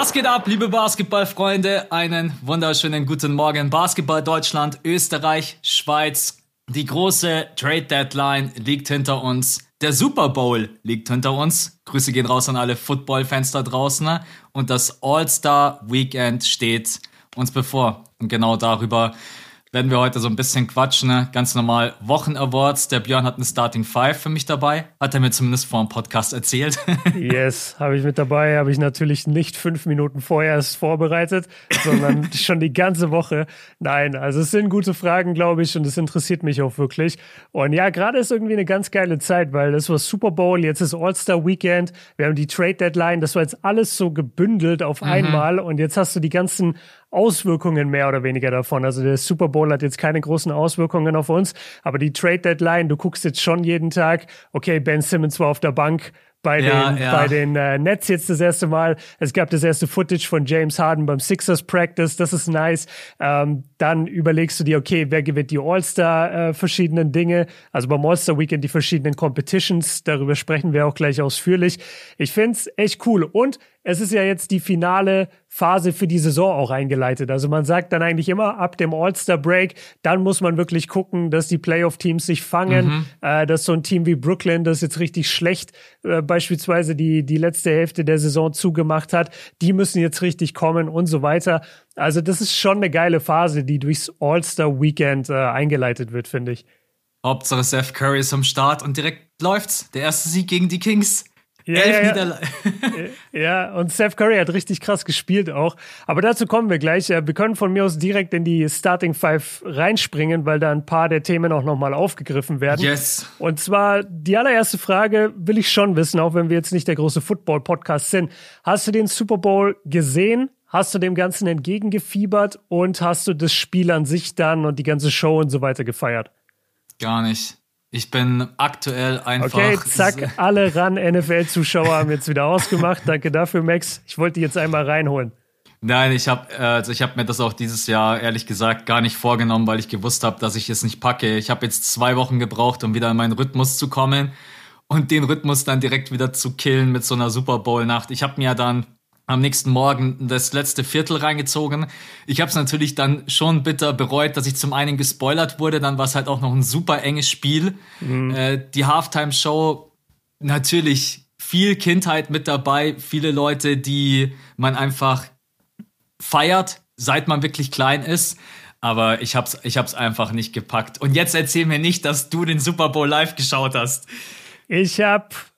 Was geht ab, liebe Basketballfreunde? Einen wunderschönen guten Morgen. Basketball Deutschland, Österreich, Schweiz. Die große Trade Deadline liegt hinter uns. Der Super Bowl liegt hinter uns. Grüße gehen raus an alle Football-Fans da draußen. Und das All-Star Weekend steht uns bevor. Und genau darüber werden wir heute so ein bisschen quatschen. Ne? Ganz normal Wochen-Awards. Der Björn hat eine Starting Five für mich dabei. Hat er mir zumindest vor dem Podcast erzählt. yes, habe ich mit dabei. Habe ich natürlich nicht fünf Minuten vorher erst vorbereitet, sondern schon die ganze Woche. Nein, also es sind gute Fragen, glaube ich, und es interessiert mich auch wirklich. Und ja, gerade ist irgendwie eine ganz geile Zeit, weil das war Super Bowl, jetzt ist All-Star Weekend, wir haben die Trade Deadline, das war jetzt alles so gebündelt auf mhm. einmal und jetzt hast du die ganzen Auswirkungen mehr oder weniger davon. Also der Super Bowl hat jetzt keine großen Auswirkungen auf uns, aber die Trade Deadline, du guckst jetzt schon jeden Tag, okay, Ben Simmons war auf der Bank, bei ja, den, ja. Bei den äh, Nets jetzt das erste Mal. Es gab das erste Footage von James Harden beim Sixers Practice. Das ist nice. Ähm, dann überlegst du dir, okay, wer gewinnt die All-Star äh, verschiedenen Dinge? Also beim All-Star Weekend die verschiedenen Competitions. Darüber sprechen wir auch gleich ausführlich. Ich find's echt cool. Und es ist ja jetzt die finale Phase für die Saison auch eingeleitet. Also man sagt dann eigentlich immer ab dem All-Star-Break, dann muss man wirklich gucken, dass die Playoff-Teams sich fangen, mhm. äh, dass so ein Team wie Brooklyn, das jetzt richtig schlecht äh, beispielsweise die, die letzte Hälfte der Saison zugemacht hat, die müssen jetzt richtig kommen und so weiter. Also das ist schon eine geile Phase, die durchs All-Star-Weekend äh, eingeleitet wird, finde ich. Hauptsache Seth Curry ist am Start und direkt läuft's. Der erste Sieg gegen die Kings. Ja, Elf ja, ja. ja, und Seth Curry hat richtig krass gespielt auch. Aber dazu kommen wir gleich. Wir können von mir aus direkt in die Starting Five reinspringen, weil da ein paar der Themen auch nochmal aufgegriffen werden. Yes. Und zwar die allererste Frage will ich schon wissen, auch wenn wir jetzt nicht der große Football-Podcast sind. Hast du den Super Bowl gesehen? Hast du dem Ganzen entgegengefiebert und hast du das Spiel an sich dann und die ganze Show und so weiter gefeiert? Gar nicht. Ich bin aktuell einfach. Okay, zack, alle ran NFL-Zuschauer haben jetzt wieder ausgemacht. Danke dafür, Max. Ich wollte die jetzt einmal reinholen. Nein, ich habe äh, also ich habe mir das auch dieses Jahr ehrlich gesagt gar nicht vorgenommen, weil ich gewusst habe, dass ich es nicht packe. Ich habe jetzt zwei Wochen gebraucht, um wieder in meinen Rhythmus zu kommen und den Rhythmus dann direkt wieder zu killen mit so einer Super Bowl Nacht. Ich habe mir ja dann am nächsten Morgen das letzte Viertel reingezogen. Ich habe es natürlich dann schon bitter bereut, dass ich zum einen gespoilert wurde, dann war es halt auch noch ein super enges Spiel. Mhm. Äh, die Halftime-Show, natürlich viel Kindheit mit dabei, viele Leute, die man einfach feiert, seit man wirklich klein ist. Aber ich hab's, ich hab's einfach nicht gepackt. Und jetzt erzähl mir nicht, dass du den Super Bowl live geschaut hast. Ich hab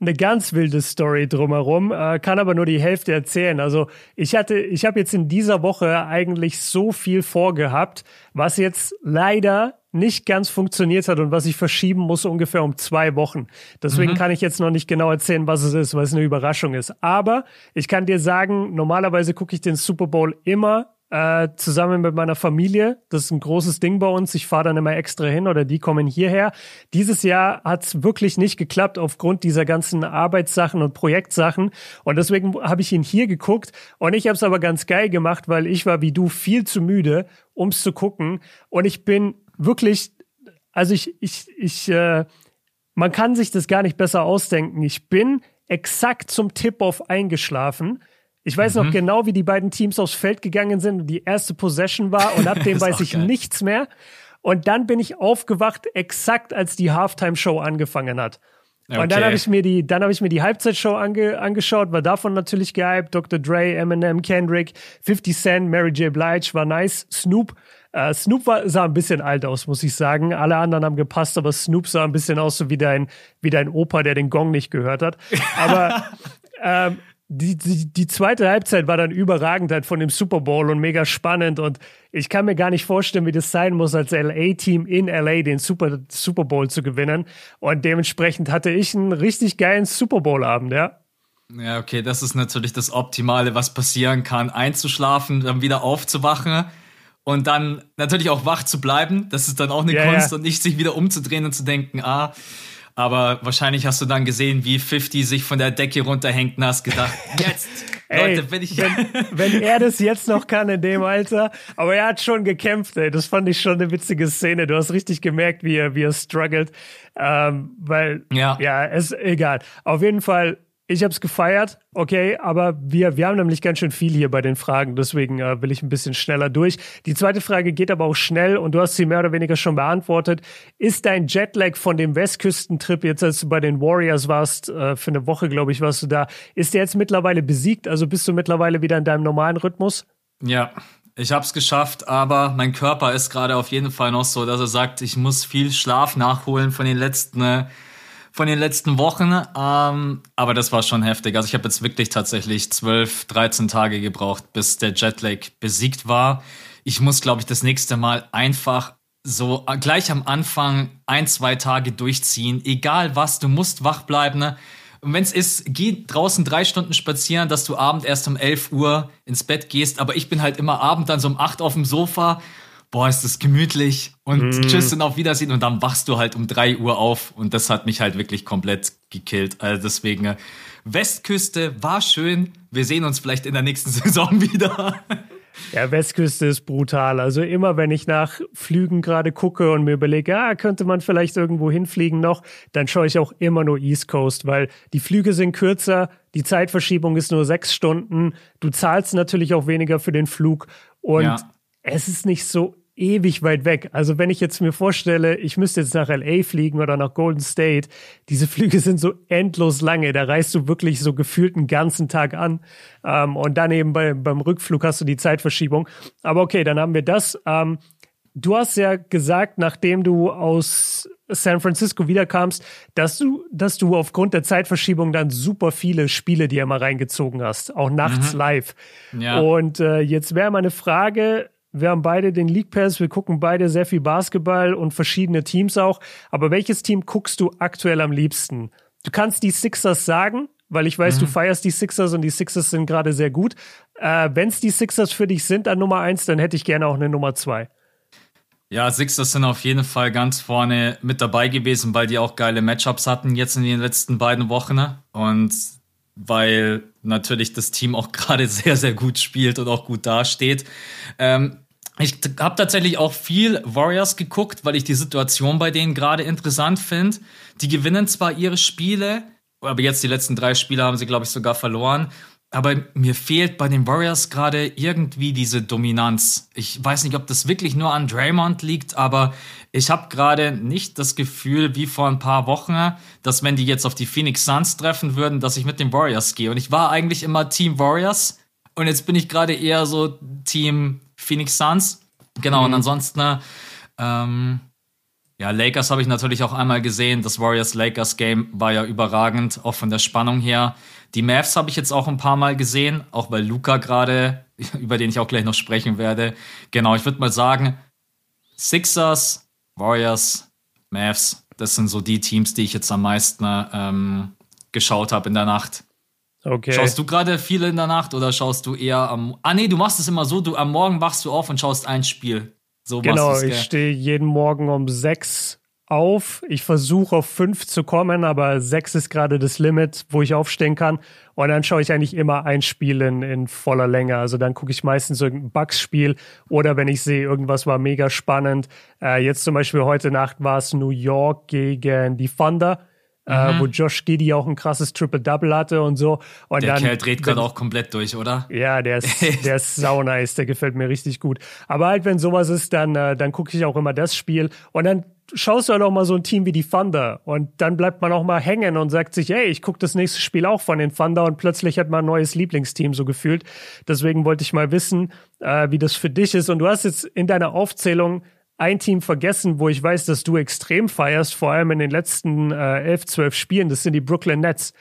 eine ganz wilde Story drumherum, äh, kann aber nur die Hälfte erzählen. Also ich hatte, ich habe jetzt in dieser Woche eigentlich so viel vorgehabt, was jetzt leider nicht ganz funktioniert hat und was ich verschieben muss ungefähr um zwei Wochen. Deswegen mhm. kann ich jetzt noch nicht genau erzählen, was es ist, weil es eine Überraschung ist. Aber ich kann dir sagen, normalerweise gucke ich den Super Bowl immer äh, zusammen mit meiner Familie. Das ist ein großes Ding bei uns. Ich fahre dann immer extra hin oder die kommen hierher. Dieses Jahr hat es wirklich nicht geklappt aufgrund dieser ganzen Arbeitssachen und Projektsachen. Und deswegen habe ich ihn hier geguckt. Und ich habe es aber ganz geil gemacht, weil ich war wie du viel zu müde, ums zu gucken. Und ich bin wirklich, also ich, ich, ich, äh, man kann sich das gar nicht besser ausdenken. Ich bin exakt zum Tip-Off eingeschlafen ich weiß mhm. noch genau, wie die beiden Teams aufs Feld gegangen sind und die erste Possession war und ab dem weiß ich geil. nichts mehr. Und dann bin ich aufgewacht, exakt als die Halftime-Show angefangen hat. Okay. Und dann habe ich mir die, dann habe ich mir die Halbzeitshow ange, angeschaut, war davon natürlich gehypt. Dr. Dre, Eminem, Kendrick, 50 Cent, Mary J. Blige war nice. Snoop, äh, Snoop war, sah ein bisschen alt aus, muss ich sagen. Alle anderen haben gepasst, aber Snoop sah ein bisschen aus so wie dein, wie dein Opa, der den Gong nicht gehört hat. Aber ähm, die, die, die zweite Halbzeit war dann überragend halt von dem Super Bowl und mega spannend und ich kann mir gar nicht vorstellen, wie das sein muss, als LA-Team in LA den Super, Super Bowl zu gewinnen und dementsprechend hatte ich einen richtig geilen Super Bowl-Abend, ja. Ja, okay, das ist natürlich das Optimale, was passieren kann, einzuschlafen, dann wieder aufzuwachen und dann natürlich auch wach zu bleiben. Das ist dann auch eine ja, Kunst ja. und nicht sich wieder umzudrehen und zu denken, ah, aber wahrscheinlich hast du dann gesehen, wie 50 sich von der Decke runterhängt und hast gedacht, jetzt, ey, Leute, bin ich. Wenn, wenn, er das jetzt noch kann in dem Alter, aber er hat schon gekämpft, ey. Das fand ich schon eine witzige Szene. Du hast richtig gemerkt, wie er, wie er struggelt. Ähm, weil, ja, ja, ist egal. Auf jeden Fall, Ich habe es gefeiert, okay, aber wir, wir haben nämlich ganz schön viel hier bei den Fragen, deswegen äh, will ich ein bisschen schneller durch. Die zweite Frage geht aber auch schnell und du hast sie mehr oder weniger schon beantwortet. Ist dein Jetlag von dem Westküstentrip, jetzt als du bei den Warriors warst, äh, für eine Woche, glaube ich, warst du da, ist der jetzt mittlerweile besiegt? Also bist du mittlerweile wieder in deinem normalen Rhythmus? Ja, ich habe es geschafft, aber mein Körper ist gerade auf jeden Fall noch so, dass er sagt, ich muss viel Schlaf nachholen von den letzten äh, von den letzten Wochen. Ähm, aber das war schon heftig. Also ich habe jetzt wirklich tatsächlich 12, 13 Tage gebraucht, bis der Jetlag besiegt war. Ich muss, glaube ich, das nächste Mal einfach so gleich am Anfang ein, zwei Tage durchziehen. Egal was, du musst wach bleiben. Ne? Und wenn es ist, geh draußen drei Stunden spazieren, dass du abend erst um 11 Uhr ins Bett gehst. Aber ich bin halt immer abend dann so um 8 auf dem Sofa boah, ist das gemütlich und mm. tschüss und auf Wiedersehen und dann wachst du halt um drei Uhr auf und das hat mich halt wirklich komplett gekillt. Also deswegen, äh, Westküste war schön. Wir sehen uns vielleicht in der nächsten Saison wieder. Ja, Westküste ist brutal. Also immer, wenn ich nach Flügen gerade gucke und mir überlege, ja, könnte man vielleicht irgendwo hinfliegen noch, dann schaue ich auch immer nur East Coast, weil die Flüge sind kürzer, die Zeitverschiebung ist nur sechs Stunden, du zahlst natürlich auch weniger für den Flug und ja. es ist nicht so ewig weit weg. Also wenn ich jetzt mir vorstelle, ich müsste jetzt nach LA fliegen oder nach Golden State, diese Flüge sind so endlos lange. Da reist du wirklich so gefühlt einen ganzen Tag an. Ähm, und dann eben bei, beim Rückflug hast du die Zeitverschiebung. Aber okay, dann haben wir das. Ähm, du hast ja gesagt, nachdem du aus San Francisco wiederkamst, dass du, dass du aufgrund der Zeitverschiebung dann super viele Spiele dir immer reingezogen hast, auch nachts mhm. live. Ja. Und äh, jetzt wäre meine Frage, wir haben beide den League Pass, wir gucken beide sehr viel Basketball und verschiedene Teams auch. Aber welches Team guckst du aktuell am liebsten? Du kannst die Sixers sagen, weil ich weiß, mhm. du feierst die Sixers und die Sixers sind gerade sehr gut. Äh, Wenn es die Sixers für dich sind an Nummer eins, dann hätte ich gerne auch eine Nummer zwei. Ja, Sixers sind auf jeden Fall ganz vorne mit dabei gewesen, weil die auch geile Matchups hatten jetzt in den letzten beiden Wochen. Und weil natürlich das Team auch gerade sehr, sehr gut spielt und auch gut dasteht. Ähm, ich habe tatsächlich auch viel Warriors geguckt, weil ich die Situation bei denen gerade interessant finde. Die gewinnen zwar ihre Spiele, aber jetzt die letzten drei Spiele haben sie, glaube ich, sogar verloren. Aber mir fehlt bei den Warriors gerade irgendwie diese Dominanz. Ich weiß nicht, ob das wirklich nur an Draymond liegt, aber ich habe gerade nicht das Gefühl, wie vor ein paar Wochen, dass wenn die jetzt auf die Phoenix Suns treffen würden, dass ich mit den Warriors gehe. Und ich war eigentlich immer Team Warriors und jetzt bin ich gerade eher so Team Phoenix Suns. Genau, mhm. und ansonsten, ähm, ja, Lakers habe ich natürlich auch einmal gesehen. Das Warriors-Lakers-Game war ja überragend, auch von der Spannung her. Die Mavs habe ich jetzt auch ein paar Mal gesehen, auch bei Luca gerade, über den ich auch gleich noch sprechen werde. Genau, ich würde mal sagen, Sixers, Warriors, Mavs, das sind so die Teams, die ich jetzt am meisten ähm, geschaut habe in der Nacht. Okay. Schaust du gerade viele in der Nacht oder schaust du eher am. Ah, nee, du machst es immer so, du am Morgen wachst du auf und schaust ein Spiel. So genau, ich stehe jeden Morgen um sechs auf. Ich versuche auf fünf zu kommen, aber sechs ist gerade das Limit, wo ich aufstehen kann. Und dann schaue ich eigentlich immer ein Spiel in, in voller Länge. Also dann gucke ich meistens irgendein Bugs-Spiel oder wenn ich sehe, irgendwas war mega spannend. Äh, jetzt zum Beispiel heute Nacht war es New York gegen die Thunder. Äh, mhm. wo Josh Giddy auch ein krasses Triple-Double hatte und so. Und der dann, Kerl dreht gerade auch komplett durch, oder? Ja, der ist, der ist sau nice, der gefällt mir richtig gut. Aber halt, wenn sowas ist, dann, äh, dann gucke ich auch immer das Spiel und dann schaust du halt auch mal so ein Team wie die Thunder und dann bleibt man auch mal hängen und sagt sich, hey, ich gucke das nächste Spiel auch von den Thunder und plötzlich hat man ein neues Lieblingsteam so gefühlt. Deswegen wollte ich mal wissen, äh, wie das für dich ist. Und du hast jetzt in deiner Aufzählung ein Team vergessen, wo ich weiß, dass du extrem feierst, vor allem in den letzten äh, elf, zwölf Spielen. Das sind die Brooklyn Nets.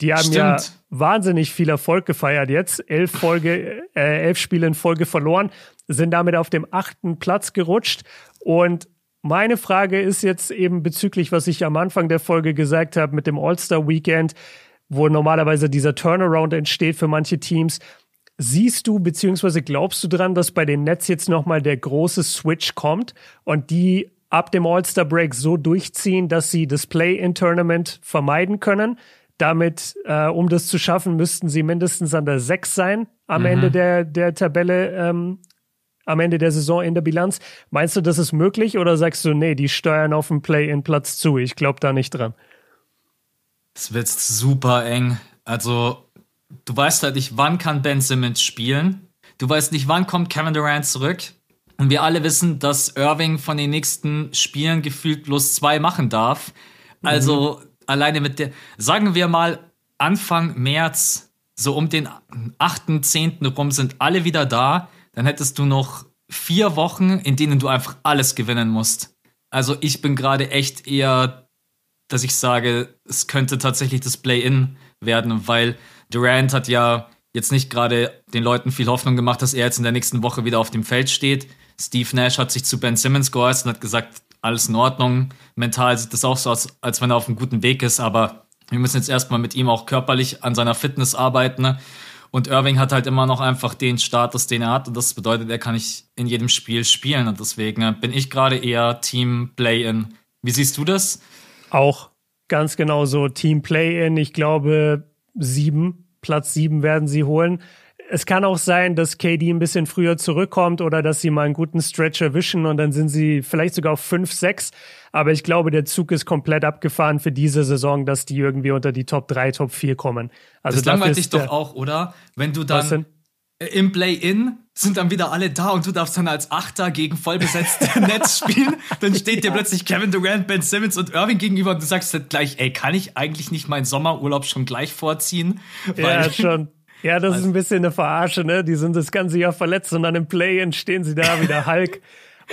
Die haben Stimmt. ja wahnsinnig viel Erfolg gefeiert jetzt. Elf, Folge, äh, elf Spiele in Folge verloren, sind damit auf dem achten Platz gerutscht. Und meine Frage ist jetzt eben bezüglich, was ich am Anfang der Folge gesagt habe mit dem All-Star-Weekend, wo normalerweise dieser Turnaround entsteht für manche Teams. Siehst du beziehungsweise glaubst du dran, dass bei den Nets jetzt nochmal der große Switch kommt und die ab dem All-Star-Break so durchziehen, dass sie das Play-in-Tournament vermeiden können? Damit, äh, um das zu schaffen, müssten sie mindestens an der 6 sein am mhm. Ende der, der Tabelle, ähm, am Ende der Saison in der Bilanz. Meinst du, das ist möglich oder sagst du, nee, die steuern auf den Play-in-Platz zu? Ich glaube da nicht dran. Es wird super eng Also, du weißt halt nicht, wann kann Ben Simmons spielen. Du weißt nicht, wann kommt Kevin Durant zurück. Und wir alle wissen, dass Irving von den nächsten Spielen gefühlt bloß zwei machen darf. Also mhm. alleine mit der, sagen wir mal, Anfang März, so um den 8., 10. rum sind alle wieder da. Dann hättest du noch vier Wochen, in denen du einfach alles gewinnen musst. Also ich bin gerade echt eher, dass ich sage, es könnte tatsächlich das Play-In werden, weil Durant hat ja jetzt nicht gerade den Leuten viel Hoffnung gemacht, dass er jetzt in der nächsten Woche wieder auf dem Feld steht. Steve Nash hat sich zu Ben Simmons geäußert und hat gesagt, alles in Ordnung. Mental sieht das auch so aus, als wenn er auf einem guten Weg ist, aber wir müssen jetzt erstmal mit ihm auch körperlich an seiner Fitness arbeiten. Und Irving hat halt immer noch einfach den Status, den er hat. Und das bedeutet, er kann nicht in jedem Spiel spielen. Und deswegen äh, bin ich gerade eher Team Play-In. Wie siehst du das? Auch ganz genau so. Team Play-In. Ich glaube, sieben, Platz sieben werden sie holen es kann auch sein, dass KD ein bisschen früher zurückkommt oder dass sie mal einen guten Stretch erwischen und dann sind sie vielleicht sogar auf 5, 6. Aber ich glaube, der Zug ist komplett abgefahren für diese Saison, dass die irgendwie unter die Top 3, Top 4 kommen. Also das langweilt dich doch auch, oder? Wenn du dann im Play-In sind dann wieder alle da und du darfst dann als Achter gegen vollbesetzte Netz spielen. Dann steht dir plötzlich Kevin Durant, Ben Simmons und Irving gegenüber und du sagst dann gleich, ey, kann ich eigentlich nicht meinen Sommerurlaub schon gleich vorziehen? Weil ja, schon. Ja, das also, ist ein bisschen eine Verarsche, ne? Die sind das ganze Jahr verletzt und dann im Play-In stehen sie da wieder Hulk.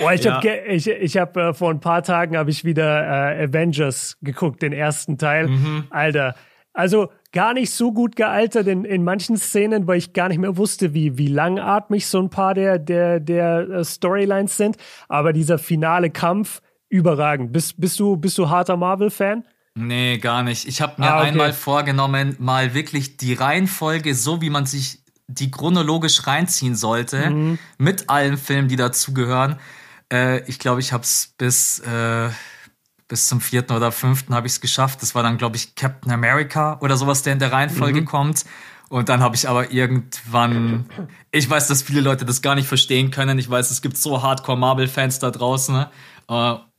Oh, ich ja. habe ich, ich hab, äh, vor ein paar Tagen habe ich wieder äh, Avengers geguckt, den ersten Teil. Mhm. Alter, also gar nicht so gut gealtert in, in manchen Szenen, weil ich gar nicht mehr wusste, wie, wie langatmig so ein paar der, der, der uh, Storylines sind. Aber dieser finale Kampf, überragend. Bist, bist, du, bist du harter Marvel-Fan? Nee, gar nicht. Ich habe mir ah, okay. einmal vorgenommen, mal wirklich die Reihenfolge, so wie man sich die chronologisch reinziehen sollte, mhm. mit allen Filmen, die dazugehören. Äh, ich glaube, ich habe es bis, äh, bis zum vierten oder fünften habe ich es geschafft. Das war dann, glaube ich, Captain America oder sowas, der in der Reihenfolge mhm. kommt. Und dann habe ich aber irgendwann, ich weiß, dass viele Leute das gar nicht verstehen können. Ich weiß, es gibt so Hardcore Marvel-Fans da draußen. Ne?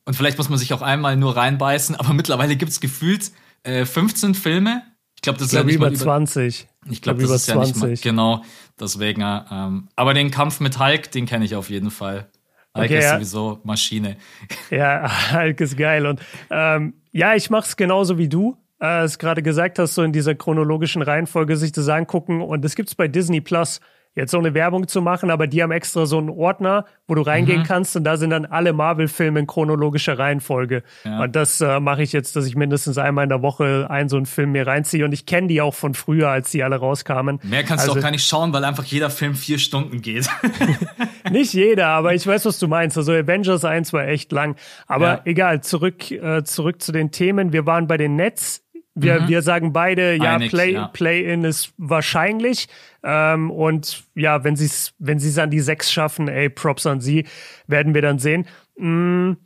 Und vielleicht muss man sich auch einmal nur reinbeißen, aber mittlerweile gibt es gefühlt äh, 15 Filme. Ich glaube, das ich glaub, ist ja nicht über 20. Ich glaube, das über ist 20. ja nicht mal, genau. Deswegen, äh, ähm, aber den Kampf mit Hulk, den kenne ich auf jeden Fall. Hulk okay, ist ja. sowieso Maschine. Ja, Hulk ist geil. Und ähm, ja, ich mache es genauso wie du. Äh, es gerade gesagt hast, so in dieser chronologischen Reihenfolge sich das angucken. Und das gibt es bei Disney Plus jetzt so eine Werbung zu machen, aber die haben extra so einen Ordner, wo du reingehen mhm. kannst und da sind dann alle Marvel-Filme in chronologischer Reihenfolge. Ja. Und das äh, mache ich jetzt, dass ich mindestens einmal in der Woche einen so einen Film mir reinziehe und ich kenne die auch von früher, als die alle rauskamen. Mehr kannst also, du auch gar nicht schauen, weil einfach jeder Film vier Stunden geht. nicht jeder, aber ich weiß, was du meinst. Also Avengers 1 war echt lang. Aber ja. egal, zurück, äh, zurück zu den Themen. Wir waren bei den Nets wir, mhm. wir sagen beide, ja, Einig, Play, ja. Play-in ist wahrscheinlich. Ähm, und ja, wenn sie es wenn sie's an die sechs schaffen, ey, Props an sie, werden wir dann sehen. Mhm,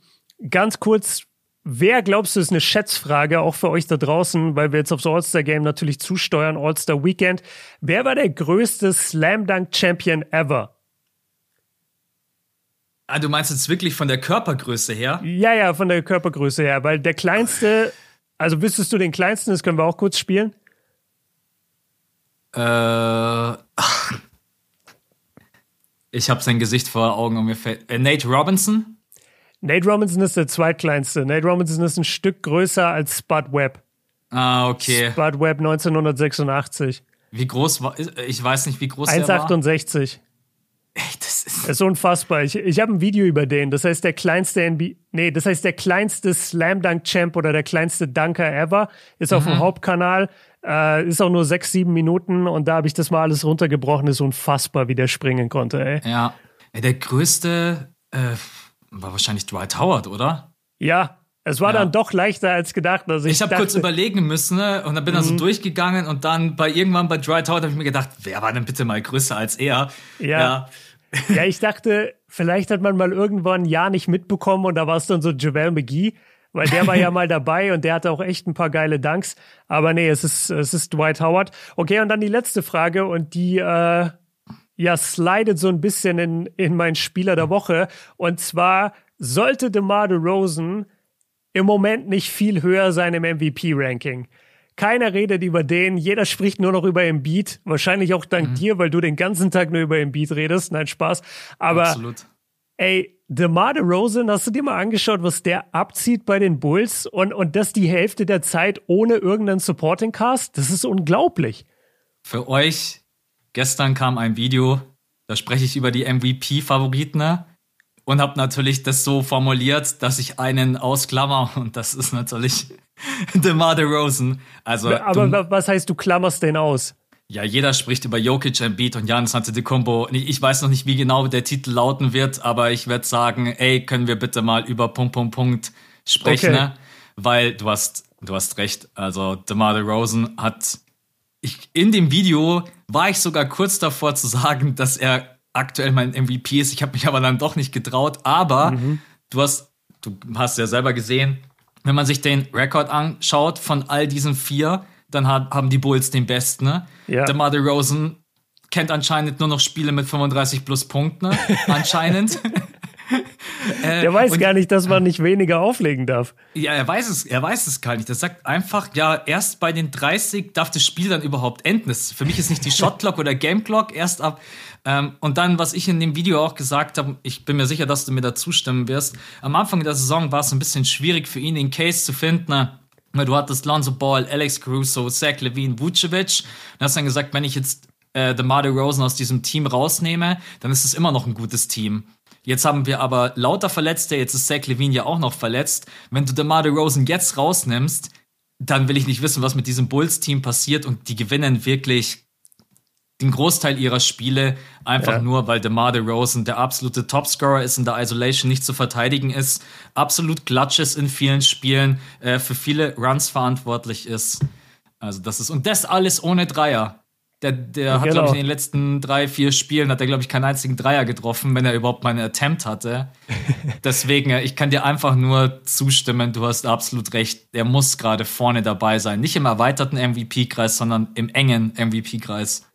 ganz kurz, wer glaubst du, ist eine Schätzfrage, auch für euch da draußen, weil wir jetzt aufs All-Star-Game natürlich zusteuern, All-Star-Weekend. Wer war der größte Slam-Dunk-Champion ever? Ah, du meinst jetzt wirklich von der Körpergröße her? Ja, ja, von der Körpergröße her, weil der kleinste also wüsstest du den kleinsten? Das können wir auch kurz spielen. Äh, ich habe sein Gesicht vor Augen und mir fällt. Äh, Nate Robinson? Nate Robinson ist der zweitkleinste. Nate Robinson ist ein Stück größer als Spud Webb. Ah, okay. Spud Webb 1986. Wie groß war. Ich weiß nicht, wie groß 1, der war. 1,68. Ey, das ist, unfassbar. Ich, ich habe ein Video über den. Das heißt, der kleinste NBA, nee, das heißt, der kleinste Slam Dunk Champ oder der kleinste Dunker ever ist mhm. auf dem. Hauptkanal. Äh, ist auch nur sechs, sieben Minuten und da habe ich das mal alles runtergebrochen. Ist unfassbar, wie der springen konnte, ey. Ja. Der größte äh, war wahrscheinlich Dwight Howard, oder? Ja, es war ja. dann doch leichter als gedacht. Also ich ich habe kurz überlegen müssen ne? und dann bin mhm. dann so mhm. durchgegangen und dann bei irgendwann bei Dry Tower habe ich mir gedacht, wer war denn bitte mal größer als er? Ja. ja. ja. ich dachte, vielleicht hat man mal irgendwann ein Jahr nicht mitbekommen und da war es dann so Javel McGee, weil der war ja mal dabei und der hatte auch echt ein paar geile Dunks. Aber nee, es ist, es ist Dwight Howard. Okay, und dann die letzte Frage und die, äh, ja, slidet so ein bisschen in, in mein Spieler der Woche. Und zwar sollte DeMar DeRozan im Moment nicht viel höher sein im MVP-Ranking. Keiner redet über den, jeder spricht nur noch über Embiid. Wahrscheinlich auch dank mhm. dir, weil du den ganzen Tag nur über Embiid redest. Nein, Spaß. Aber Absolut. ey, DeMar DeRozan, hast du dir mal angeschaut, was der abzieht bei den Bulls und, und das die Hälfte der Zeit ohne irgendeinen Supporting Cast? Das ist unglaublich. Für euch, gestern kam ein Video, da spreche ich über die MVP-Favoriten ne? und habe natürlich das so formuliert, dass ich einen ausklammer und das ist natürlich DeMar DeRozan. Also, Aber du, was heißt, du klammerst den aus? Ja, jeder spricht über Jokic, Embiid und Janis Antetokounmpo. Ich weiß noch nicht, wie genau der Titel lauten wird, aber ich werde sagen, ey, können wir bitte mal über Punkt, Punkt, Punkt sprechen, okay. ne? Weil du hast, du hast recht. Also, DeMar DeRozan hat, ich, in dem Video war ich sogar kurz davor zu sagen, dass er aktuell mein MVP ist. Ich habe mich aber dann doch nicht getraut. Aber mhm. du hast, du hast ja selber gesehen, wenn man sich den Rekord anschaut von all diesen vier, dann hat, haben die Bulls den besten. Ne? Ja. Der Mother Rosen kennt anscheinend nur noch Spiele mit 35 plus Punkten, ne? anscheinend. äh, der weiß gar nicht, dass man nicht weniger auflegen darf. Ja, er weiß es, er weiß es gar nicht. Er sagt einfach, ja, erst bei den 30 darf das Spiel dann überhaupt enden. Für mich ist nicht die Shotclock oder Gameclock erst ab ähm, und dann, was ich in dem Video auch gesagt habe, ich bin mir sicher, dass du mir da zustimmen wirst. Am Anfang der Saison war es ein bisschen schwierig für ihn, den Case zu finden. Weil du hattest Lonzo Ball, Alex Caruso, Zach Levine, Vucevic. Und hast dann gesagt, wenn ich jetzt äh, DeMar Rosen aus diesem Team rausnehme, dann ist es immer noch ein gutes Team. Jetzt haben wir aber lauter Verletzte, jetzt ist Zach Levine ja auch noch verletzt. Wenn du DeMar Rosen jetzt rausnimmst, dann will ich nicht wissen, was mit diesem Bulls-Team passiert und die gewinnen wirklich den Großteil ihrer Spiele einfach ja. nur, weil DeMar DeRozan der absolute Topscorer ist, in der Isolation nicht zu verteidigen ist, absolut klatsch ist in vielen Spielen, äh, für viele Runs verantwortlich ist. Also das ist, und das alles ohne Dreier. Der, der hat, genau. glaube ich, in den letzten drei, vier Spielen hat er, glaube ich, keinen einzigen Dreier getroffen, wenn er überhaupt mal einen Attempt hatte. Deswegen, ich kann dir einfach nur zustimmen, du hast absolut recht. Er muss gerade vorne dabei sein. Nicht im erweiterten MVP-Kreis, sondern im engen MVP-Kreis.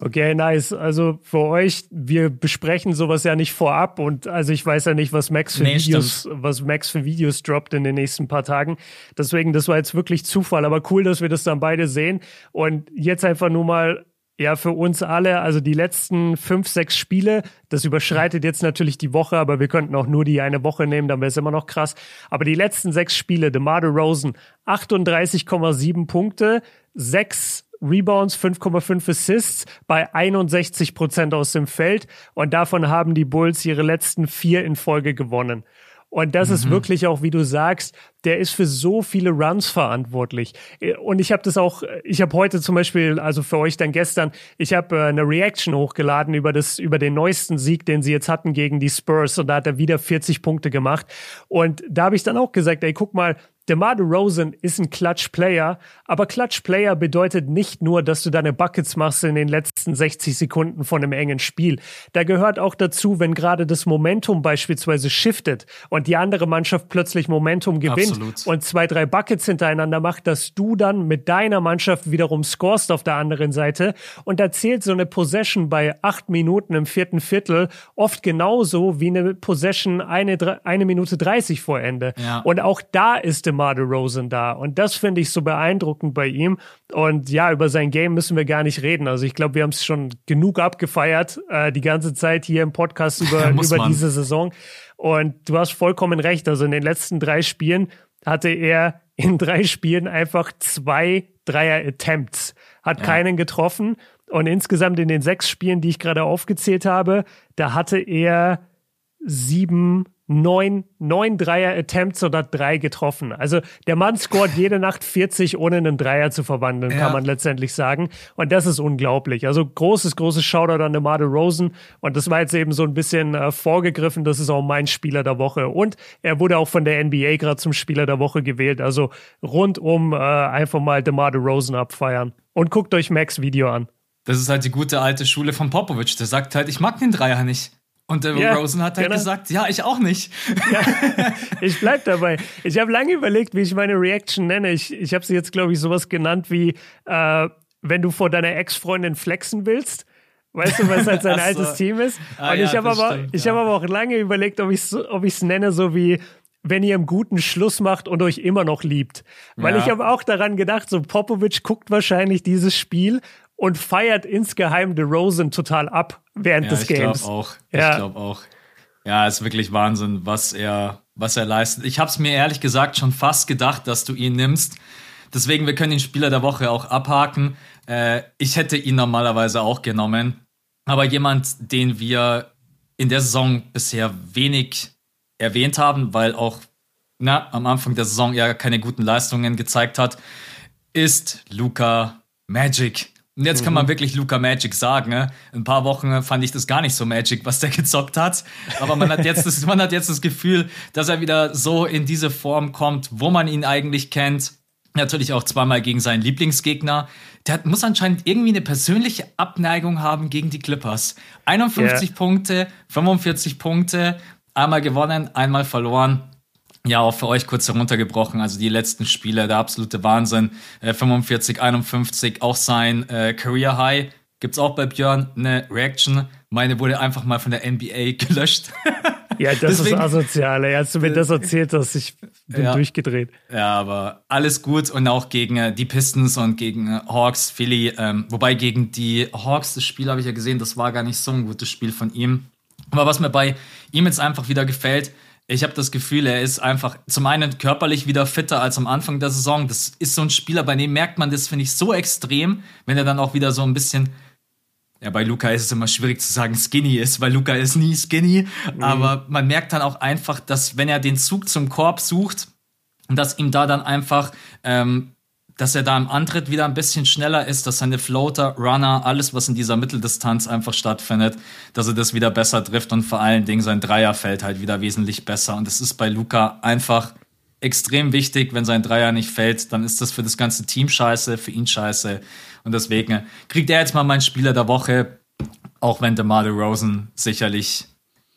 Okay, nice. Also für euch, wir besprechen sowas ja nicht vorab und also ich weiß ja nicht, was Max für nee, Videos, stimmt. was Max für Videos droppt in den nächsten paar Tagen. Deswegen, das war jetzt wirklich Zufall, aber cool, dass wir das dann beide sehen. Und jetzt einfach nur mal ja, für uns alle, also die letzten fünf, sechs Spiele, das überschreitet jetzt natürlich die Woche, aber wir könnten auch nur die eine Woche nehmen, dann wäre es immer noch krass. Aber die letzten sechs Spiele, DeMar Rosen, 38,7 Punkte, sechs Rebounds, 5,5 Assists bei 61 Prozent aus dem Feld. Und davon haben die Bulls ihre letzten vier in Folge gewonnen. Und das mhm. ist wirklich auch, wie du sagst, der ist für so viele Runs verantwortlich. Und ich habe das auch, ich habe heute zum Beispiel, also für euch dann gestern, ich habe äh, eine Reaction hochgeladen über das, über den neuesten Sieg, den sie jetzt hatten gegen die Spurs. Und da hat er wieder 40 Punkte gemacht. Und da habe ich dann auch gesagt, ey, guck mal, DeMar DeRozan ist ein Clutch-Player, aber Clutch-Player bedeutet nicht nur, dass du deine Buckets machst in den letzten 60 Sekunden von einem engen Spiel. Da gehört auch dazu, wenn gerade das Momentum beispielsweise shiftet und die andere Mannschaft plötzlich Momentum gewinnt Absolut. und zwei, drei Buckets hintereinander macht, dass du dann mit deiner Mannschaft wiederum scorest auf der anderen Seite. Und da zählt so eine Possession bei acht Minuten im vierten Viertel oft genauso wie eine Possession eine, eine Minute 30 vor Ende. Ja. Und auch da ist DeMar DeMar DeRozan da. Und das finde ich so beeindruckend bei ihm. Und ja, über sein Game müssen wir gar nicht reden. Also ich glaube, wir haben es schon genug abgefeiert, äh, die ganze Zeit hier im Podcast über, über diese Saison. Und du hast vollkommen recht. Also in den letzten drei Spielen hatte er in drei Spielen einfach zwei Dreier-Attempts. Hat ja. keinen getroffen. Und insgesamt in den sechs Spielen, die ich gerade aufgezählt habe, da hatte er sieben neun, neun Dreier-Attempts oder drei getroffen. Also der Mann scoret jede Nacht 40, ohne einen Dreier zu verwandeln, ja. kann man letztendlich sagen. Und das ist unglaublich. Also großes, großes Shoutout an DeMar Rosen. Und das war jetzt eben so ein bisschen äh, vorgegriffen. Das ist auch mein Spieler der Woche. Und er wurde auch von der NBA gerade zum Spieler der Woche gewählt. Also rundum äh, einfach mal DeMar Rosen abfeiern. Und guckt euch Max Video an. Das ist halt die gute alte Schule von Popovic. Der sagt halt, ich mag den Dreier nicht. Und der ja, Rosen hat halt genau. gesagt, ja, ich auch nicht. Ja, ich bleib dabei. Ich habe lange überlegt, wie ich meine Reaction nenne. Ich, ich habe sie jetzt, glaube ich, sowas genannt wie, äh, wenn du vor deiner Ex-Freundin flexen willst. Weißt du, was halt sein so. altes Team ist? Ah, Und ja, ich habe aber, stimmt, ich ja. habe aber auch lange überlegt, ob ich es ob ich's nenne, so wie, wenn ihr einen guten Schluss macht und euch immer noch liebt. Weil ja. ich habe auch daran gedacht, so Popovic guckt wahrscheinlich dieses Spiel und feiert insgeheim The Rosen total ab während ja, des Games. Ich glaube auch. Ja. Ich glaube auch. Ja, ist wirklich Wahnsinn, was er, was er leistet. Ich habe es mir ehrlich gesagt schon fast gedacht, dass du ihn nimmst. Deswegen, wir können den Spieler der Woche auch abhaken. Äh, ich hätte ihn normalerweise auch genommen. Aber jemand, den wir in der Saison bisher wenig erwähnt haben, weil auch na, am Anfang der Saison ja keine guten Leistungen gezeigt hat, ist Luca Magic. Und jetzt mhm. kann man mhm. wirklich Luca Magic sagen. Ne? Ein paar Wochen fand ich das gar nicht so Magic, was der gezockt hat. Aber man hat jetzt das, man hat jetzt das Gefühl, dass er wieder so in diese Form kommt, wo man ihn eigentlich kennt. Natürlich auch zweimal gegen seinen Lieblingsgegner. Der muss anscheinend irgendwie eine persönliche Abneigung haben gegen die Clippers. 51 yeah. Punkte, 45 Punkte, einmal gewonnen, einmal verloren. Ja, auch für euch kurz heruntergebrochen. Also die letzten Spiele, der absolute Wahnsinn. Äh, 45, 51, auch sein äh, Career High. Gibt's auch bei Björn eine Reaction. Meine wurde einfach mal von der NBA gelöscht. Ja, das Deswegen, ist asozial. Ey. Als du mir das erzählt hast, ich bin ja, durchgedreht. Ja, aber alles gut und auch gegen äh, die Pistons und gegen äh, Hawks, Philly. Ähm, wobei gegen die Hawks, das Spiel habe ich ja gesehen, das war gar nicht so ein gutes Spiel von ihm. Aber was mir bei ihm jetzt einfach wieder gefällt, ich habe das Gefühl, er ist einfach zum einen körperlich wieder fitter als am Anfang der Saison. Das ist so ein Spieler, bei dem merkt man das, finde ich, so extrem, wenn er dann auch wieder so ein bisschen. Ja, bei Luca ist es immer schwierig zu sagen, skinny ist, weil Luca ist nie skinny. Mhm. Aber man merkt dann auch einfach, dass wenn er den Zug zum Korb sucht, dass ihm da dann einfach ähm, dass er da im Antritt wieder ein bisschen schneller ist, dass seine Floater, Runner, alles, was in dieser Mitteldistanz einfach stattfindet, dass er das wieder besser trifft und vor allen Dingen sein Dreier fällt halt wieder wesentlich besser. Und das ist bei Luca einfach extrem wichtig. Wenn sein Dreier nicht fällt, dann ist das für das ganze Team scheiße, für ihn scheiße. Und deswegen kriegt er jetzt mal meinen Spieler der Woche, auch wenn DeMar Rosen sicherlich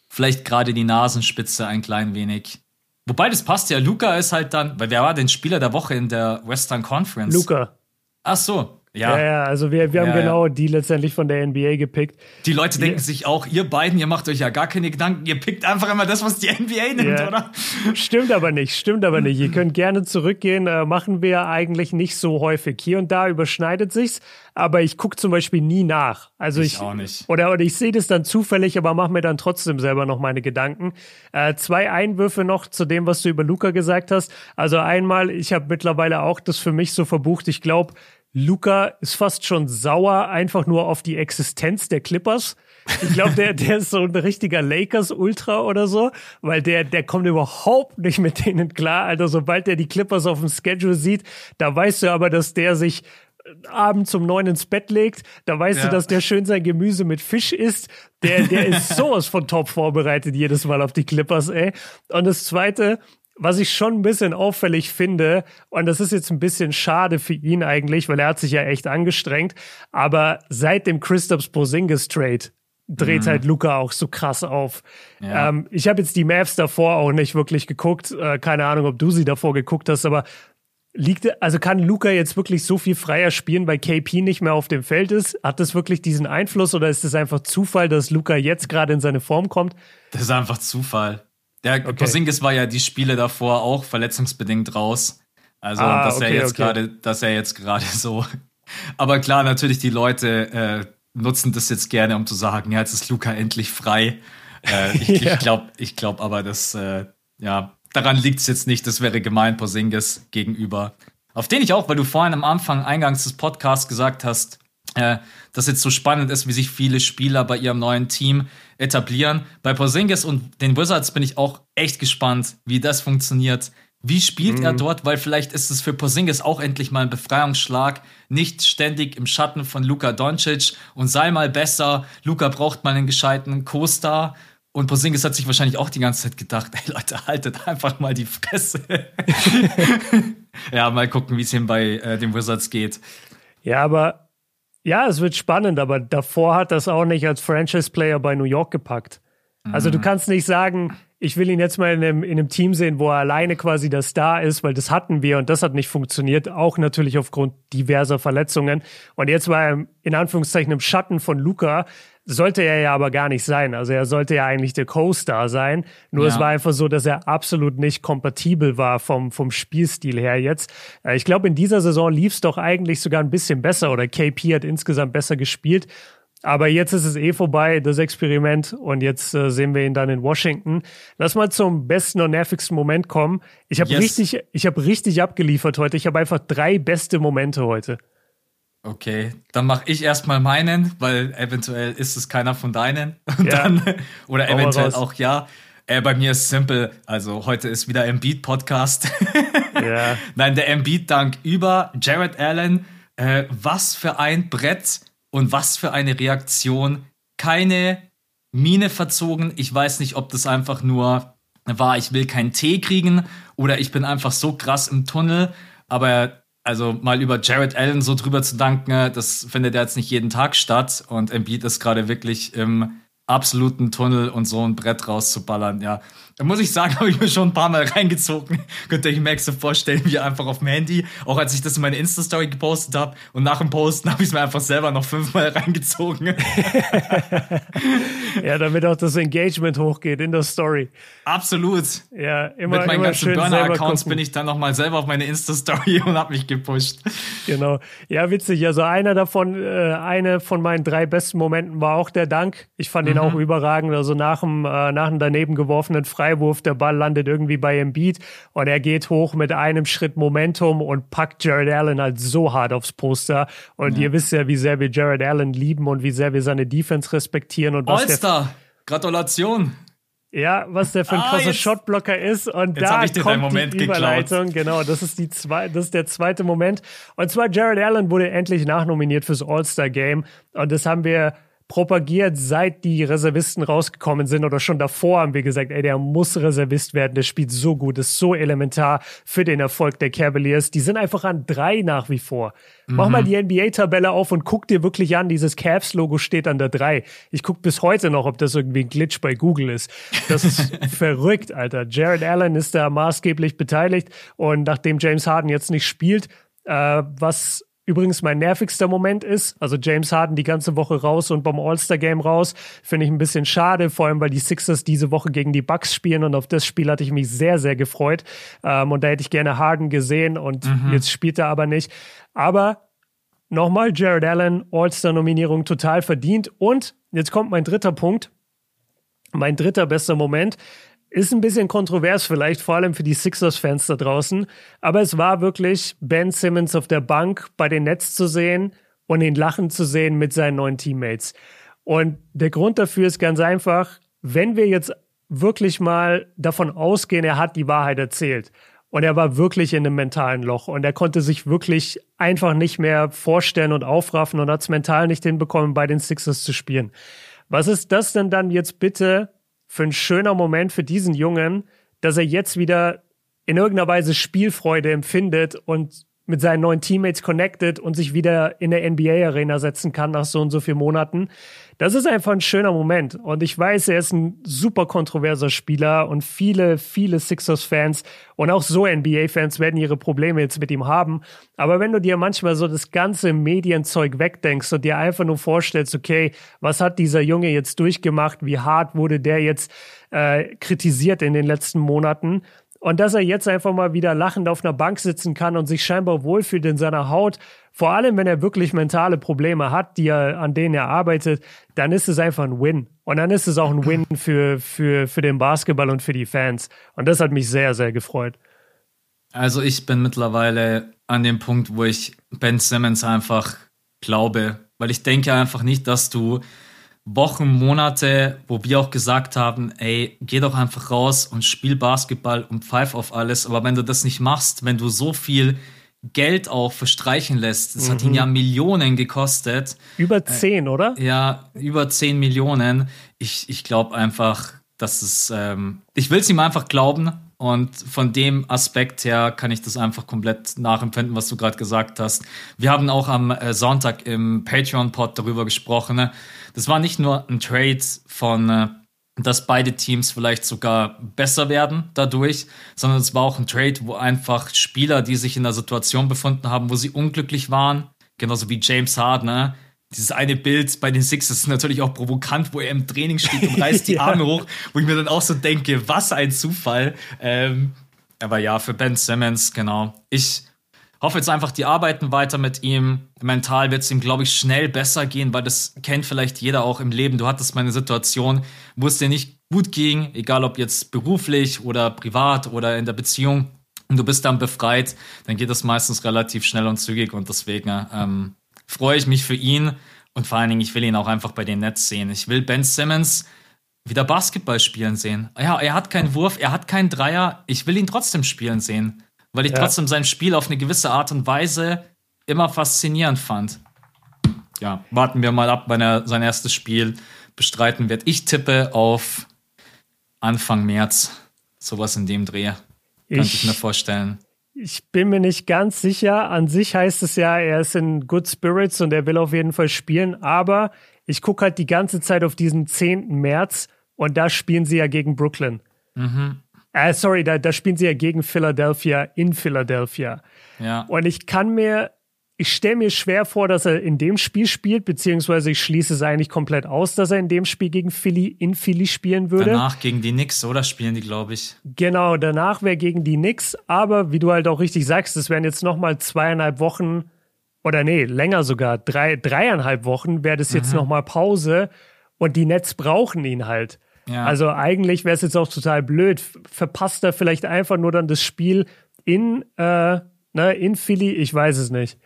vielleicht gerade die Nasenspitze ein klein wenig Wobei das passt ja. Luca ist halt dann, weil wer war denn Spieler der Woche in der Western Conference? Luca. Ach so, ja. ja, ja, also wir, wir haben ja, genau ja. die letztendlich von der NBA gepickt. Die Leute denken sich auch, ihr beiden, ihr macht euch ja gar keine Gedanken, ihr pickt einfach immer das, was die NBA nimmt, oder? Stimmt aber nicht, stimmt aber nicht. ihr könnt gerne zurückgehen, äh, machen wir eigentlich nicht so häufig. Hier und da überschneidet sich's, aber ich gucke zum Beispiel nie nach. Also ich, ich auch nicht. Oder, oder ich sehe das dann zufällig, aber mache mir dann trotzdem selber noch meine Gedanken. Äh, zwei Einwürfe noch zu dem, was du über Luca gesagt hast. Also einmal, ich habe mittlerweile auch das für mich so verbucht. Ich glaube, Luca ist fast schon sauer einfach nur auf die Existenz der Clippers. Ich glaube, der, der ist so ein richtiger Lakers-Ultra oder so, weil der, der kommt überhaupt nicht mit denen klar. Alter, sobald der die Clippers auf dem Schedule sieht, da weißt du aber, dass der sich abends um neun ins Bett legt, da weißt ja. du, dass der schön sein Gemüse mit Fisch isst. Der, der ist sowas von top vorbereitet jedes Mal auf die Clippers, ey. Und das zweite, was ich schon ein bisschen auffällig finde, und das ist jetzt ein bisschen schade für ihn eigentlich, weil er hat sich ja echt angestrengt, aber seit dem Christophs Porzingis Trade dreht mhm. halt Luca auch so krass auf. Ja. Ähm, ich habe jetzt die Maps davor auch nicht wirklich geguckt, äh, keine Ahnung, ob du sie davor geguckt hast, aber liegt, also kann Luca jetzt wirklich so viel freier spielen, weil KP nicht mehr auf dem Feld ist? Hat das wirklich diesen Einfluss oder ist es einfach Zufall, dass Luca jetzt gerade in seine Form kommt? Das ist einfach Zufall. Der okay. Porzingis war ja die Spiele davor auch verletzungsbedingt raus. Also, ah, dass okay, er jetzt okay. gerade, dass er jetzt gerade so. Aber klar, natürlich die Leute äh, nutzen das jetzt gerne, um zu sagen, ja, jetzt ist Luca endlich frei. Äh, ich ja. ich glaube, ich glaube aber, dass äh, ja daran liegt es jetzt nicht. Das wäre gemein Porzingis gegenüber. Auf den ich auch, weil du vorhin am Anfang eingangs des Podcasts gesagt hast, äh, dass jetzt so spannend ist, wie sich viele Spieler bei ihrem neuen Team etablieren. Bei Porzingis und den Wizards bin ich auch echt gespannt, wie das funktioniert. Wie spielt mhm. er dort? Weil vielleicht ist es für Porzingis auch endlich mal ein Befreiungsschlag. Nicht ständig im Schatten von Luka Doncic und sei mal besser. Luka braucht mal einen gescheiten Co-Star. Und Porzingis hat sich wahrscheinlich auch die ganze Zeit gedacht, ey Leute, haltet einfach mal die Fresse. ja, mal gucken, wie es ihm bei äh, den Wizards geht. Ja, aber ja, es wird spannend, aber davor hat das auch nicht als Franchise-Player bei New York gepackt. Also du mhm. kannst nicht sagen, ich will ihn jetzt mal in einem, in einem Team sehen, wo er alleine quasi der Star ist, weil das hatten wir und das hat nicht funktioniert, auch natürlich aufgrund diverser Verletzungen. Und jetzt war er in Anführungszeichen im Schatten von Luca, sollte er ja aber gar nicht sein. Also er sollte ja eigentlich der Co-Star sein. Nur ja. es war einfach so, dass er absolut nicht kompatibel war vom, vom Spielstil her jetzt. Äh, ich glaube, in dieser Saison lief es doch eigentlich sogar ein bisschen besser oder KP hat insgesamt besser gespielt. Aber jetzt ist es eh vorbei, das Experiment, und jetzt äh, sehen wir ihn dann in Washington. Lass mal zum besten und nervigsten Moment kommen. Ich habe yes. richtig, ich habe richtig abgeliefert heute. Ich habe einfach drei beste Momente heute. Okay, dann mache ich erstmal meinen, weil eventuell ist es keiner von deinen. Ja. Dann, oder eventuell auch ja. Äh, bei mir ist simpel. Also heute ist wieder Embiid Podcast. ja. Nein, der Embiid Dank über Jared Allen. Äh, was für ein Brett und was für eine Reaktion. Keine Mine verzogen. Ich weiß nicht, ob das einfach nur war, ich will keinen Tee kriegen oder ich bin einfach so krass im Tunnel. Aber also mal über Jared Allen so drüber zu danken, das findet ja jetzt nicht jeden Tag statt. Und Embiid ist gerade wirklich im absoluten Tunnel und so ein Brett rauszuballern, ja. Da muss ich sagen, habe ich mir schon ein paar Mal reingezogen. Könnt ihr euch Max so vorstellen, wie einfach auf dem Handy, auch als ich das in meine Insta-Story gepostet habe und nach dem Posten habe ich es mir einfach selber noch fünfmal reingezogen. ja, damit auch das Engagement hochgeht in der Story. Absolut. Ja, immer Mit meinen immer ganzen Burner-Accounts bin ich dann nochmal selber auf meine Insta-Story und habe mich gepusht. Genau. Ja, witzig. Also einer davon, äh, eine von meinen drei besten Momenten war auch der Dank. Ich fand mhm. ihn auch überragend. Also nach dem, äh, nach dem daneben geworfenen Frei Freiwurf, der Ball landet irgendwie bei Embiid und er geht hoch mit einem Schritt Momentum und packt Jared Allen halt so hart aufs Poster. Und ja. ihr wisst ja, wie sehr wir Jared Allen lieben und wie sehr wir seine Defense respektieren. Und was All-Star, Gratulation. Ja, was der für ein ah, krasser Shotblocker ist. Und jetzt da ich kommt Moment die Überleitung. Geklaut. Genau, das ist, die zwei, das ist der zweite Moment. Und zwar Jared Allen wurde endlich nachnominiert fürs All-Star-Game. Und das haben wir propagiert, seit die Reservisten rausgekommen sind oder schon davor haben wir gesagt, ey, der muss Reservist werden, der spielt so gut, ist so elementar für den Erfolg der Cavaliers. Die sind einfach an drei nach wie vor. Mhm. Mach mal die NBA-Tabelle auf und guck dir wirklich an, dieses Cavs-Logo steht an der drei. Ich guck bis heute noch, ob das irgendwie ein Glitch bei Google ist. Das ist verrückt, Alter. Jared Allen ist da maßgeblich beteiligt und nachdem James Harden jetzt nicht spielt, äh, was übrigens mein nervigster Moment ist. Also James Harden die ganze Woche raus und beim All-Star-Game raus. Finde ich ein bisschen schade, vor allem weil die Sixers diese Woche gegen die Bucks spielen und auf das Spiel hatte ich mich sehr, sehr gefreut. Ähm, und da hätte ich gerne Harden gesehen und mhm. jetzt spielt er aber nicht. Aber nochmal, Jared Allen, All-Star-Nominierung total verdient. Und jetzt kommt mein dritter Punkt. Mein dritter bester Moment. Ist ein bisschen kontrovers vielleicht, vor allem für die Sixers-Fans da draußen. Aber es war wirklich Ben Simmons auf der Bank bei den Nets zu sehen und ihn lachen zu sehen mit seinen neuen Teammates. Und der Grund dafür ist ganz einfach, wenn wir jetzt wirklich mal davon ausgehen, er hat die Wahrheit erzählt und er war wirklich in einem mentalen Loch und er konnte sich wirklich einfach nicht mehr vorstellen und aufraffen und hat es mental nicht hinbekommen, bei den Sixers zu spielen. Was ist das denn dann jetzt bitte für ein schöner Moment für diesen Jungen, dass er jetzt wieder in irgendeiner Weise Spielfreude empfindet und mit seinen neuen Teammates connected und sich wieder in der NBA-Arena setzen kann nach so und so vielen Monaten. Das ist einfach ein schöner Moment. Und ich weiß, er ist ein super kontroverser Spieler und viele, viele Sixers-Fans und auch so NBA-Fans werden ihre Probleme jetzt mit ihm haben. Aber wenn du dir manchmal so das ganze Medienzeug wegdenkst und dir einfach nur vorstellst, okay, was hat dieser Junge jetzt durchgemacht? Wie hart wurde der jetzt äh, kritisiert in den letzten Monaten? Und dass er jetzt einfach mal wieder lachend auf einer Bank sitzen kann und sich scheinbar wohlfühlt in seiner Haut, vor allem wenn er wirklich mentale Probleme hat, die er, an denen er arbeitet, dann ist es einfach ein Win. Und dann ist es auch ein Win für, für, für den Basketball und für die Fans. Und das hat mich sehr, sehr gefreut. Also ich bin mittlerweile an dem Punkt, wo ich Ben Simmons einfach glaube, weil ich denke einfach nicht, dass du Wochen, Monate, wo wir auch gesagt haben, ey, geh doch einfach raus und spiel Basketball und pfeif auf alles. Aber wenn du das nicht machst, wenn du so viel Geld auch verstreichen lässt, das mhm. hat ihn mhm. ja Millionen gekostet. Über zehn, äh, oder? Ja, über zehn Millionen. Ich, ich glaube einfach, dass es, ähm, ich will es ihm einfach glauben, und von dem Aspekt her kann ich das einfach komplett nachempfinden, was du gerade gesagt hast. Wir haben auch am äh, Sonntag im Patreon-Pod darüber gesprochen. Ne? Das war nicht nur ein Trade von äh, dass beide Teams vielleicht sogar besser werden dadurch, sondern es war auch ein Trade, wo einfach Spieler, die sich in einer Situation befunden haben, wo sie unglücklich waren, genauso wie James Harden, dieses eine Bild bei den Sixers ist natürlich auch provokant, wo er im Training steht und reißt die ja. Arme hoch, wo ich mir dann auch so denke, was ein Zufall. Ähm, aber ja, für Ben Simmons, genau. Ich hoffe jetzt einfach, die arbeiten weiter mit ihm. Mental wird es ihm, glaube ich, schnell besser gehen, weil das kennt vielleicht jeder auch im Leben. Du hattest mal eine Situation, wo es dir nicht gut ging, egal ob jetzt beruflich oder privat oder in der Beziehung. Und du bist dann befreit, dann geht das meistens relativ schnell und zügig und deswegen ähm, freue ich mich für ihn und vor allen Dingen, ich will ihn auch einfach bei den Nets sehen. Ich will Ben Simmons wieder Basketball spielen sehen. Ja, er hat keinen Wurf, er hat keinen Dreier. Ich will ihn trotzdem spielen sehen, weil ich ja. trotzdem sein Spiel auf eine gewisse Art und Weise immer faszinierend fand. Ja, warten wir mal ab, wann er sein erstes Spiel bestreiten wird. Ich tippe auf Anfang März. Sowas in dem Dreh. Kann ich, ich mir vorstellen. Ich bin mir nicht ganz sicher. An sich heißt es ja, er ist in Good Spirits und er will auf jeden Fall spielen. Aber ich gucke halt die ganze Zeit auf diesen 10. März und da spielen sie ja gegen Brooklyn. Mhm. Äh, sorry, da, da spielen sie ja gegen Philadelphia in Philadelphia. Ja. Und ich kann mir ich stelle mir schwer vor, dass er in dem Spiel spielt, beziehungsweise ich schließe es eigentlich komplett aus, dass er in dem Spiel gegen Philly in Philly spielen würde. Danach gegen die Knicks, oder spielen die, glaube ich. Genau, danach wäre gegen die Knicks, aber wie du halt auch richtig sagst, es wären jetzt nochmal zweieinhalb Wochen oder nee, länger sogar, drei, dreieinhalb Wochen wäre das mhm. jetzt nochmal Pause und die Nets brauchen ihn halt. Ja. Also eigentlich wäre es jetzt auch total blöd. Verpasst er vielleicht einfach nur dann das Spiel in, äh, ne, in Philly? Ich weiß es nicht.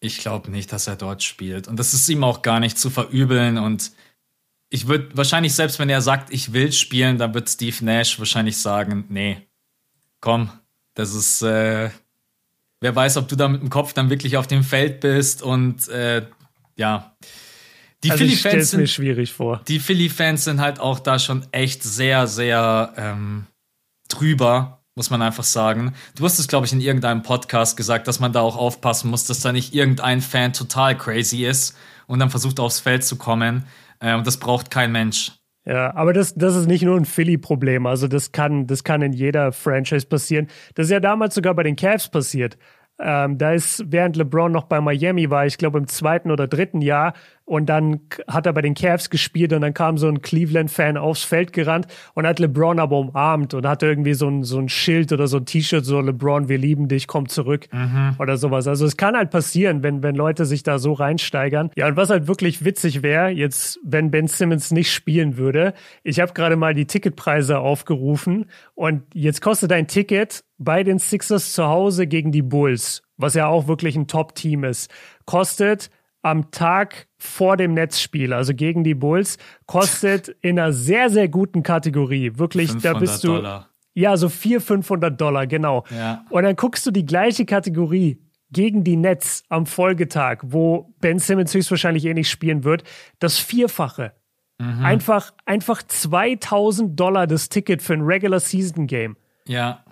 Ich glaube nicht, dass er dort spielt. Und das ist ihm auch gar nicht zu verübeln. Und ich würde wahrscheinlich, selbst wenn er sagt, ich will spielen, dann wird Steve Nash wahrscheinlich sagen, nee, komm, das ist, äh, wer weiß, ob du da mit dem Kopf dann wirklich auf dem Feld bist und äh, ja. Die also Philly-Fans sind mir schwierig vor. Die Philly-Fans sind halt auch da schon echt sehr, sehr ähm, drüber muss man einfach sagen. Du hast es, glaube ich, in irgendeinem Podcast gesagt, dass man da auch aufpassen muss, dass da nicht irgendein Fan total crazy ist und dann versucht aufs Feld zu kommen. Äh, und das braucht kein Mensch. Ja, aber das, das ist nicht nur ein Philly-Problem. Also das kann, das kann in jeder Franchise passieren. Das ist ja damals sogar bei den Cavs passiert. Ähm, da ist, während LeBron noch bei Miami war, ich glaube im zweiten oder dritten Jahr, und dann hat er bei den Cavs gespielt und dann kam so ein Cleveland-Fan aufs Feld gerannt und hat LeBron aber umarmt und hatte irgendwie so ein, so ein Schild oder so ein T-Shirt, so LeBron, wir lieben dich, komm zurück mhm. oder sowas. Also es kann halt passieren, wenn, wenn Leute sich da so reinsteigern. Ja, und was halt wirklich witzig wäre, jetzt, wenn Ben Simmons nicht spielen würde, ich habe gerade mal die Ticketpreise aufgerufen und jetzt kostet ein Ticket bei den Sixers zu Hause gegen die Bulls, was ja auch wirklich ein Top-Team ist, kostet am Tag vor dem Netzspiel, also gegen die Bulls, kostet in einer sehr, sehr guten Kategorie. Wirklich, da bist du. Dollar. Ja, so 400, 500 Dollar, genau. Ja. Und dann guckst du die gleiche Kategorie gegen die Nets am Folgetag, wo Ben Simmons höchstwahrscheinlich eh nicht spielen wird, das Vierfache. Mhm. Einfach, einfach 2000 Dollar das Ticket für ein Regular Season Game. Ja.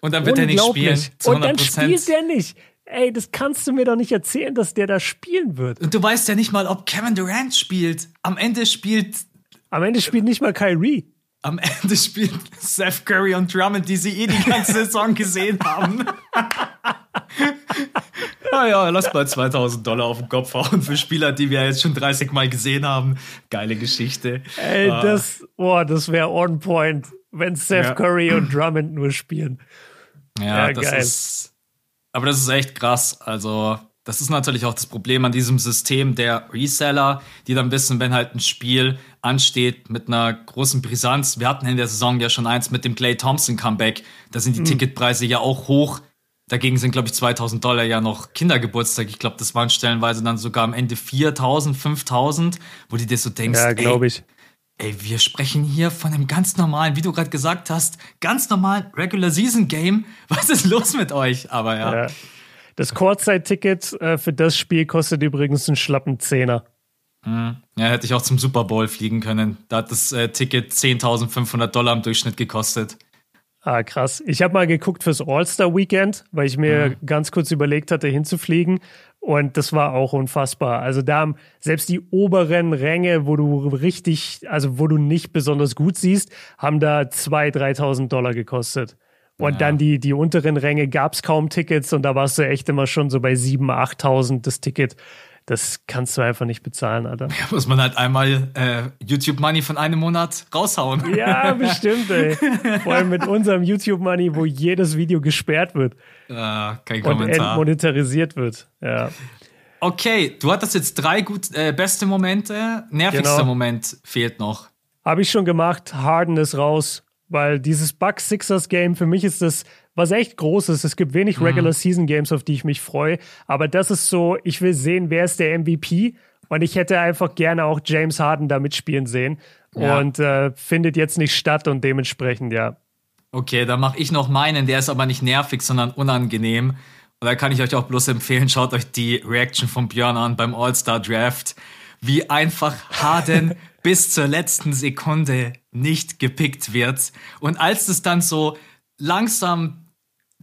Und dann wird er nicht spielen. Und dann spielt er nicht. Ey, das kannst du mir doch nicht erzählen, dass der da spielen wird. Und du weißt ja nicht mal, ob Kevin Durant spielt. Am Ende spielt. Am Ende spielt nicht mal Kyrie. Am Ende spielt Seth Curry und Drummond, die sie eh die ganze Saison gesehen haben. naja, lass mal 2000 Dollar auf den Kopf hauen für Spieler, die wir jetzt schon 30 Mal gesehen haben. Geile Geschichte. Ey, ah. das, boah, das wäre on point, wenn Seth ja. Curry und Drummond nur spielen. Ja, ja das geil. ist aber das ist echt krass. Also, das ist natürlich auch das Problem an diesem System der Reseller, die dann wissen, wenn halt ein Spiel ansteht mit einer großen Brisanz. Wir hatten in der Saison ja schon eins mit dem Clay Thompson Comeback. Da sind die mhm. Ticketpreise ja auch hoch. Dagegen sind, glaube ich, 2000 Dollar ja noch Kindergeburtstag. Ich glaube, das waren stellenweise dann sogar am Ende 4000, 5000, wo du dir so denkst, ja, glaube ich. Ey, wir sprechen hier von einem ganz normalen, wie du gerade gesagt hast, ganz normalen Regular Season Game. Was ist los mit euch? Aber ja. ja. Das Kurzzeit-Ticket äh, für das Spiel kostet übrigens einen schlappen Zehner. Mhm. Ja, hätte ich auch zum Super Bowl fliegen können. Da hat das äh, Ticket 10.500 Dollar im Durchschnitt gekostet. Ah, krass. Ich habe mal geguckt fürs All-Star-Weekend, weil ich mir mhm. ganz kurz überlegt hatte, hinzufliegen. Und das war auch unfassbar. Also da haben selbst die oberen Ränge, wo du richtig, also wo du nicht besonders gut siehst, haben da 2.000, 3.000 Dollar gekostet. Und ja. dann die, die unteren Ränge gab es kaum Tickets und da warst du echt immer schon so bei 7.000, 8.000 das Ticket das kannst du einfach nicht bezahlen, Alter. Ja, muss man halt einmal äh, YouTube Money von einem Monat raushauen. Ja, bestimmt, ey. Vor allem mit unserem YouTube Money, wo jedes Video gesperrt wird. Ja, kein Kommentar. Und entmonetarisiert wird. Ja. Okay, du hattest jetzt drei gut äh, beste Momente. Nervigster genau. Moment fehlt noch. Habe ich schon gemacht. Harden ist raus, weil dieses Buck Sixers Game für mich ist das was echt groß ist. Es gibt wenig mhm. Regular Season Games, auf die ich mich freue. Aber das ist so, ich will sehen, wer ist der MVP. Und ich hätte einfach gerne auch James Harden da mitspielen sehen. Ja. Und äh, findet jetzt nicht statt und dementsprechend, ja. Okay, dann mache ich noch meinen. Der ist aber nicht nervig, sondern unangenehm. Und da kann ich euch auch bloß empfehlen, schaut euch die Reaction von Björn an beim All-Star Draft. Wie einfach Harden bis zur letzten Sekunde nicht gepickt wird. Und als es dann so langsam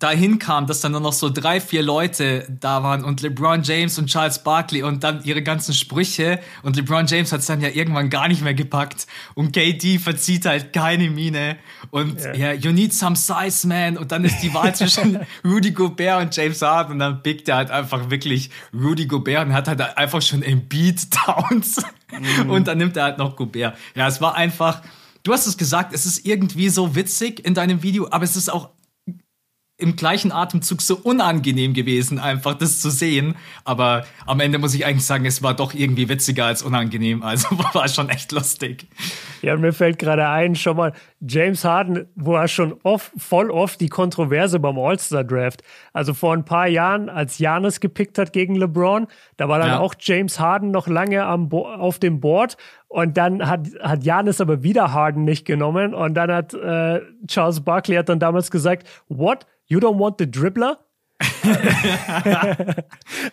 dahin kam, dass dann nur noch so drei, vier Leute da waren und LeBron James und Charles Barkley und dann ihre ganzen Sprüche und LeBron James hat es dann ja irgendwann gar nicht mehr gepackt und KD verzieht halt keine Miene und ja, yeah. yeah, you need some size, man und dann ist die Wahl zwischen Rudy Gobert und James Harden und dann pickt er halt einfach wirklich Rudy Gobert und hat halt einfach schon ein Beat Downs mm. und dann nimmt er halt noch Gobert. Ja, es war einfach, du hast es gesagt, es ist irgendwie so witzig in deinem Video, aber es ist auch im gleichen Atemzug so unangenehm gewesen, einfach das zu sehen. Aber am Ende muss ich eigentlich sagen, es war doch irgendwie witziger als unangenehm. Also war schon echt lustig. Ja, mir fällt gerade ein, schon mal James Harden, wo er schon oft, voll oft die Kontroverse beim All-Star-Draft. Also vor ein paar Jahren, als Janis gepickt hat gegen LeBron, da war dann ja. auch James Harden noch lange am Bo auf dem Board. Und dann hat, hat Janis aber wieder Harden nicht genommen. Und dann hat äh, Charles Barkley hat dann damals gesagt, what? You don't want the dribbler?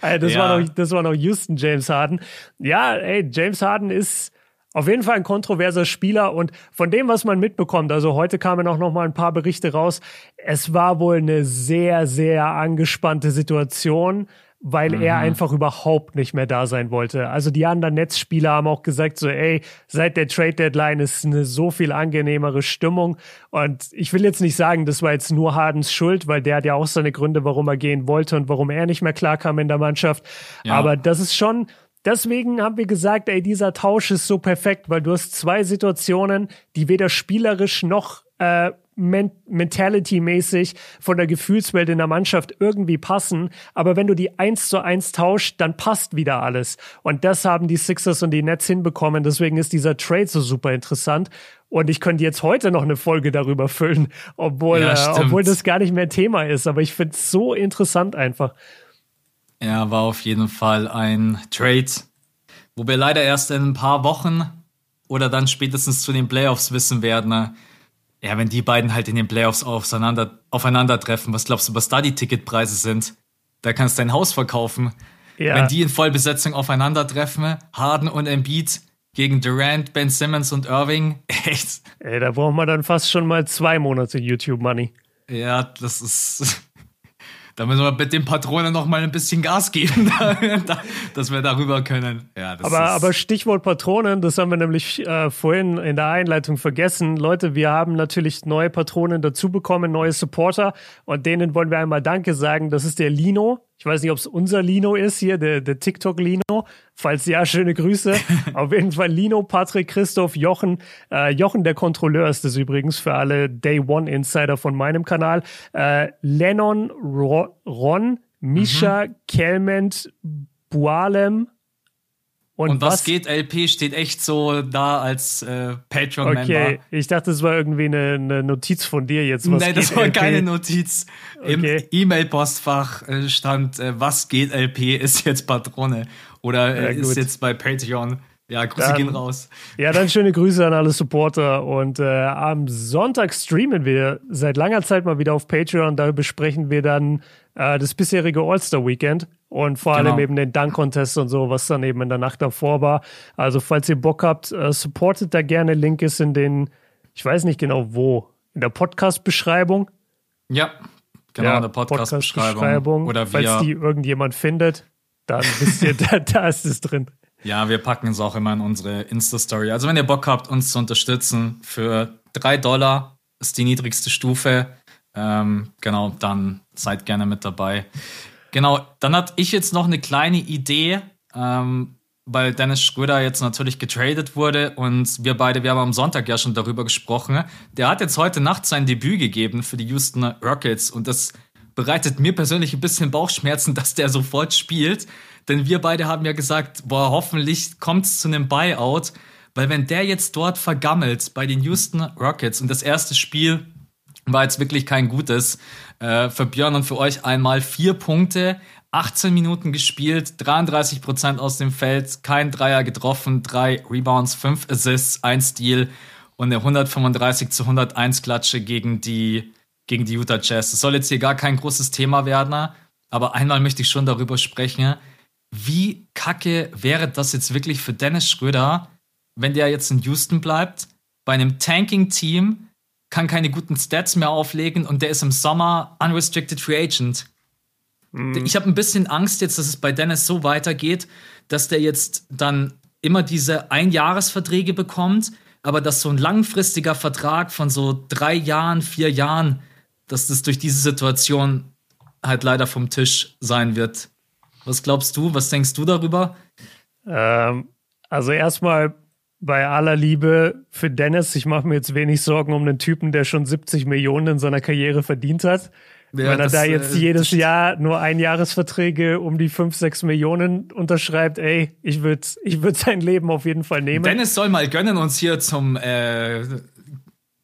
das, ja. war noch, das war noch Houston James Harden. Ja, ey, James Harden ist auf jeden Fall ein kontroverser Spieler und von dem, was man mitbekommt, also heute kamen auch noch mal ein paar Berichte raus, es war wohl eine sehr, sehr angespannte Situation weil mhm. er einfach überhaupt nicht mehr da sein wollte. Also die anderen Netzspieler haben auch gesagt so, ey, seit der Trade Deadline ist eine so viel angenehmere Stimmung und ich will jetzt nicht sagen, das war jetzt nur Hardens Schuld, weil der hat ja auch seine Gründe, warum er gehen wollte und warum er nicht mehr klarkam in der Mannschaft. Ja. Aber das ist schon Deswegen haben wir gesagt, ey, dieser Tausch ist so perfekt, weil du hast zwei Situationen, die weder spielerisch noch äh, Mentality-mäßig von der Gefühlswelt in der Mannschaft irgendwie passen. Aber wenn du die eins zu eins tauscht, dann passt wieder alles. Und das haben die Sixers und die Nets hinbekommen. Deswegen ist dieser Trade so super interessant. Und ich könnte jetzt heute noch eine Folge darüber füllen, obwohl, ja, äh, obwohl das gar nicht mehr Thema ist. Aber ich finde es so interessant einfach. Ja, war auf jeden Fall ein Trade, wo wir leider erst in ein paar Wochen oder dann spätestens zu den Playoffs wissen werden, ja, wenn die beiden halt in den Playoffs aufeinander, aufeinandertreffen, was glaubst du, was da die Ticketpreise sind? Da kannst du dein Haus verkaufen. Ja. Wenn die in Vollbesetzung aufeinandertreffen, Harden und Embiid gegen Durant, Ben Simmons und Irving, echt. Ey, da braucht man dann fast schon mal zwei Monate YouTube Money. Ja, das ist da müssen wir mit den Patronen noch mal ein bisschen Gas geben, dass wir darüber können. Ja, aber, aber Stichwort Patronen, das haben wir nämlich äh, vorhin in der Einleitung vergessen. Leute, wir haben natürlich neue Patronen dazu bekommen, neue Supporter und denen wollen wir einmal Danke sagen. Das ist der Lino. Ich weiß nicht, ob es unser Lino ist hier, der, der TikTok-Lino. Falls ja, schöne Grüße. Auf jeden Fall Lino, Patrick, Christoph, Jochen. Äh, Jochen, der Kontrolleur ist das übrigens für alle Day One Insider von meinem Kanal. Äh, Lennon, Ro Ron, Misha, mhm. Kelment, Bualem, und, und was, was, geht LP steht echt so da als äh, Patreon-Member. Okay, ich dachte, es war irgendwie eine, eine Notiz von dir jetzt. Was Nein, das war LP? keine Notiz. Okay. Im E-Mail-Postfach äh, stand, äh, was geht LP, ist jetzt Patrone. Oder äh, ja, ist jetzt bei Patreon. Ja, Grüße dann, gehen raus. Ja, dann schöne Grüße an alle Supporter. Und äh, am Sonntag streamen wir seit langer Zeit mal wieder auf Patreon. Da besprechen wir dann äh, das bisherige All-Star-Weekend und vor genau. allem eben den Dunk-Contest und so, was dann eben in der Nacht davor war. Also, falls ihr Bock habt, äh, supportet da gerne. Link ist in den, ich weiß nicht genau wo, in der Podcast-Beschreibung. Ja, genau, ja, in der Podcast-Beschreibung. Podcast Oder falls die irgendjemand findet, dann wisst ihr, da, da ist es drin. Ja, wir packen es auch immer in unsere Insta-Story. Also wenn ihr Bock habt, uns zu unterstützen, für drei Dollar ist die niedrigste Stufe. Ähm, genau, dann seid gerne mit dabei. Genau, dann hatte ich jetzt noch eine kleine Idee, ähm, weil Dennis Schröder jetzt natürlich getradet wurde und wir beide, wir haben am Sonntag ja schon darüber gesprochen. Der hat jetzt heute Nacht sein Debüt gegeben für die Houston Rockets und das bereitet mir persönlich ein bisschen Bauchschmerzen, dass der sofort spielt. Denn wir beide haben ja gesagt, boah, hoffentlich kommt es zu einem Buyout. Weil wenn der jetzt dort vergammelt bei den Houston Rockets und das erste Spiel war jetzt wirklich kein gutes, äh, für Björn und für euch einmal vier Punkte, 18 Minuten gespielt, 33 Prozent aus dem Feld, kein Dreier getroffen, drei Rebounds, fünf Assists, ein Steal und eine 135 zu 101 Klatsche gegen die, gegen die Utah Jazz. Das soll jetzt hier gar kein großes Thema werden, aber einmal möchte ich schon darüber sprechen, wie kacke wäre das jetzt wirklich für Dennis Schröder, wenn der jetzt in Houston bleibt, bei einem Tanking-Team, kann keine guten Stats mehr auflegen und der ist im Sommer unrestricted free agent. Mhm. Ich habe ein bisschen Angst jetzt, dass es bei Dennis so weitergeht, dass der jetzt dann immer diese Einjahresverträge bekommt, aber dass so ein langfristiger Vertrag von so drei Jahren, vier Jahren, dass das durch diese Situation halt leider vom Tisch sein wird. Was glaubst du? Was denkst du darüber? Ähm, also erstmal bei aller Liebe für Dennis, ich mache mir jetzt wenig Sorgen um einen Typen, der schon 70 Millionen in seiner Karriere verdient hat. Ja, Wenn er das, da jetzt äh, jedes Jahr nur Einjahresverträge um die 5, 6 Millionen unterschreibt, ey, ich würde ich würd sein Leben auf jeden Fall nehmen. Dennis soll mal gönnen, uns hier zum äh,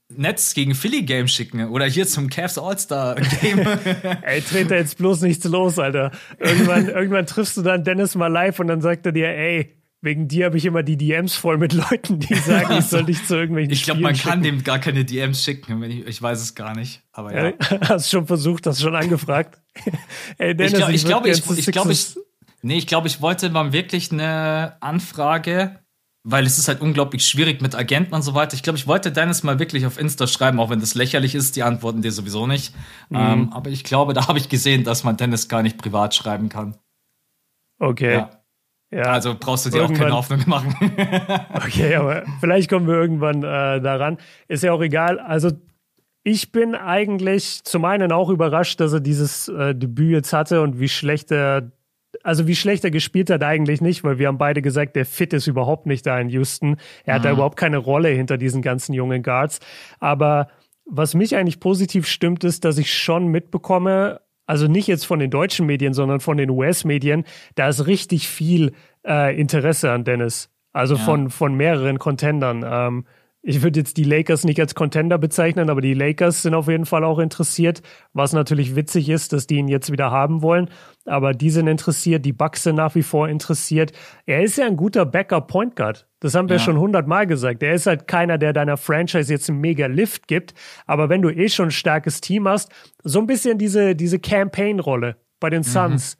Netz gegen Philly Game schicken oder hier zum Cavs All-Star Game. ey, dreht da jetzt bloß nichts los, Alter. Irgendwann, irgendwann triffst du dann Dennis mal live und dann sagt er dir, ey, wegen dir habe ich immer die DMs voll mit Leuten, die sagen, ich soll dich zu irgendwelchen Ich glaube, man schicken. kann dem gar keine DMs schicken, wenn ich, ich weiß es gar nicht. Aber ja. Hast schon versucht, hast schon angefragt. ey, Dennis, ich glaube, ich, glaube, ich, ich, glaube, ich, nee, ich glaube, ich wollte mal wirklich eine Anfrage weil es ist halt unglaublich schwierig mit Agenten und so weiter. Ich glaube, ich wollte Dennis mal wirklich auf Insta schreiben, auch wenn das lächerlich ist, die antworten dir sowieso nicht. Mhm. Ähm, aber ich glaube, da habe ich gesehen, dass man Dennis gar nicht privat schreiben kann. Okay. Ja. Ja. Also brauchst du dir auch keine Hoffnung machen. okay, aber vielleicht kommen wir irgendwann äh, daran. Ist ja auch egal. Also ich bin eigentlich zum einen auch überrascht, dass er dieses äh, Debüt jetzt hatte und wie schlecht er also wie schlecht er gespielt hat eigentlich nicht, weil wir haben beide gesagt, der Fit ist überhaupt nicht da in Houston. Er hat mhm. da überhaupt keine Rolle hinter diesen ganzen jungen Guards. Aber was mich eigentlich positiv stimmt, ist, dass ich schon mitbekomme, also nicht jetzt von den deutschen Medien, sondern von den US-Medien, da ist richtig viel äh, Interesse an Dennis. Also ja. von, von mehreren Contendern. Ähm, ich würde jetzt die Lakers nicht als Contender bezeichnen, aber die Lakers sind auf jeden Fall auch interessiert, was natürlich witzig ist, dass die ihn jetzt wieder haben wollen. Aber die sind interessiert, die Bucks sind nach wie vor interessiert. Er ist ja ein guter Backup Point Guard. Das haben wir ja. schon hundertmal gesagt. Er ist halt keiner, der deiner Franchise jetzt einen mega Lift gibt. Aber wenn du eh schon ein starkes Team hast, so ein bisschen diese, diese Campaign-Rolle bei den mhm. Suns,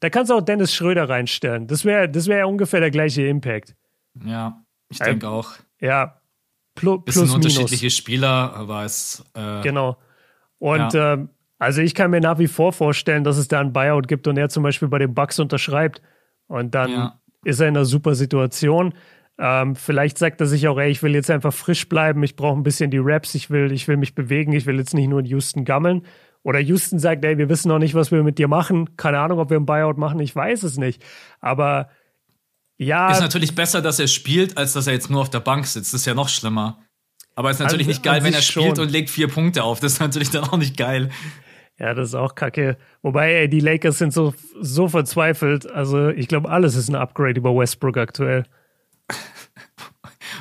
da kannst du auch Dennis Schröder reinstellen. Das wäre das wäre ungefähr der gleiche Impact. Ja, ich denke auch. Ja, Plus, Bisschen plus unterschiedliche minus. Spieler, aber es. Äh, genau. Und ja. ähm, also ich kann mir nach wie vor vorstellen, dass es da ein Buyout gibt und er zum Beispiel bei den Bucks unterschreibt. Und dann ja. ist er in einer super Situation. Ähm, vielleicht sagt er sich auch, ey, ich will jetzt einfach frisch bleiben, ich brauche ein bisschen die Raps, ich will, ich will mich bewegen, ich will jetzt nicht nur in Houston gammeln. Oder Houston sagt, ey, wir wissen noch nicht, was wir mit dir machen. Keine Ahnung, ob wir ein Buyout machen, ich weiß es nicht. Aber ja. Ist natürlich besser, dass er spielt, als dass er jetzt nur auf der Bank sitzt. Das ist ja noch schlimmer. Aber ist natürlich an, nicht geil, wenn er spielt schon. und legt vier Punkte auf. Das ist natürlich dann auch nicht geil. Ja, das ist auch kacke. Wobei, ey, die Lakers sind so, so verzweifelt. Also, ich glaube, alles ist ein Upgrade über Westbrook aktuell.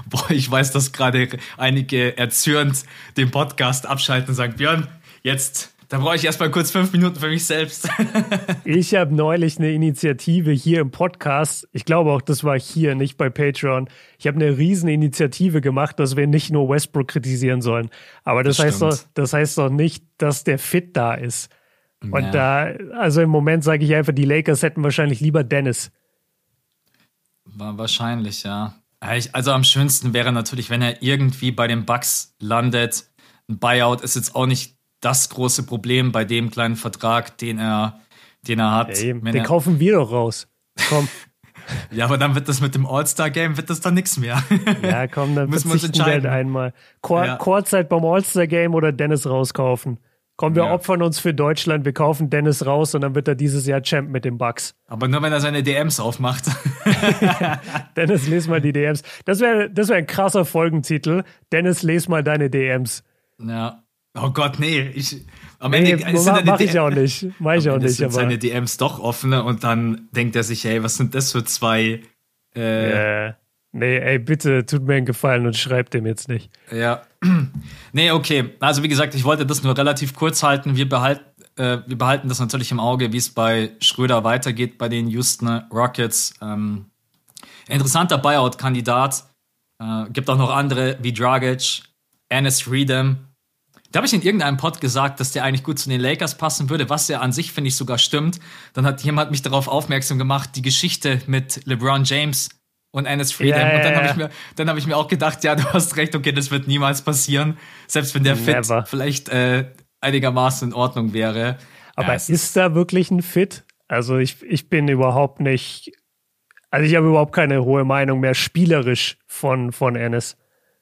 Boah, ich weiß, dass gerade einige erzürnt den Podcast abschalten und sagen, Björn, jetzt da brauche ich erstmal kurz fünf Minuten für mich selbst. ich habe neulich eine Initiative hier im Podcast. Ich glaube auch, das war hier, nicht bei Patreon. Ich habe eine riesen Initiative gemacht, dass wir nicht nur Westbrook kritisieren sollen. Aber das, das heißt doch, das heißt doch nicht, dass der Fit da ist. Und ja. da, also im Moment sage ich einfach, die Lakers hätten wahrscheinlich lieber Dennis. War wahrscheinlich, ja. Also am schönsten wäre natürlich, wenn er irgendwie bei den Bucks landet ein Buyout ist jetzt auch nicht das große Problem bei dem kleinen Vertrag, den er, den er hat. Ja, den er, kaufen wir doch raus. Komm. ja, aber dann wird das mit dem All-Star-Game, wird das dann nichts mehr. ja, komm, dann müssen wir uns entscheiden. einmal. Chor ja. Chorzeit beim All-Star-Game oder Dennis rauskaufen. Komm, wir ja. opfern uns für Deutschland, wir kaufen Dennis raus und dann wird er dieses Jahr Champ mit dem Bucks. Aber nur, wenn er seine DMs aufmacht. Dennis, les mal die DMs. Das wäre das wär ein krasser Folgentitel. Dennis, les mal deine DMs. Ja. Oh Gott, nee. Ich, am Ende nee, mach, mach ich auch nicht. Mach ich auch nicht. Sind aber. seine DMs doch offene und dann denkt er sich, hey, was sind das für zwei. Äh, yeah. Nee, ey, bitte tut mir einen Gefallen und schreibt dem jetzt nicht. Ja. Nee, okay. Also, wie gesagt, ich wollte das nur relativ kurz halten. Wir, behalt, äh, wir behalten das natürlich im Auge, wie es bei Schröder weitergeht bei den Houston Rockets. Ähm, interessanter Buyout-Kandidat. Äh, gibt auch noch andere wie Dragic, Ennis Freedom. Da habe ich in irgendeinem Pod gesagt, dass der eigentlich gut zu den Lakers passen würde, was ja an sich, finde ich, sogar stimmt. Dann hat jemand mich darauf aufmerksam gemacht, die Geschichte mit LeBron James und Ennis Freedom. Yeah, und dann habe ich, mir, dann hab ich mir auch gedacht, ja, du hast recht, okay, das wird niemals passieren. Selbst wenn der Never. Fit vielleicht äh, einigermaßen in Ordnung wäre. Aber ja, ist, ist da wirklich ein Fit? Also ich, ich bin überhaupt nicht, also ich habe überhaupt keine hohe Meinung mehr spielerisch von, von Ennis.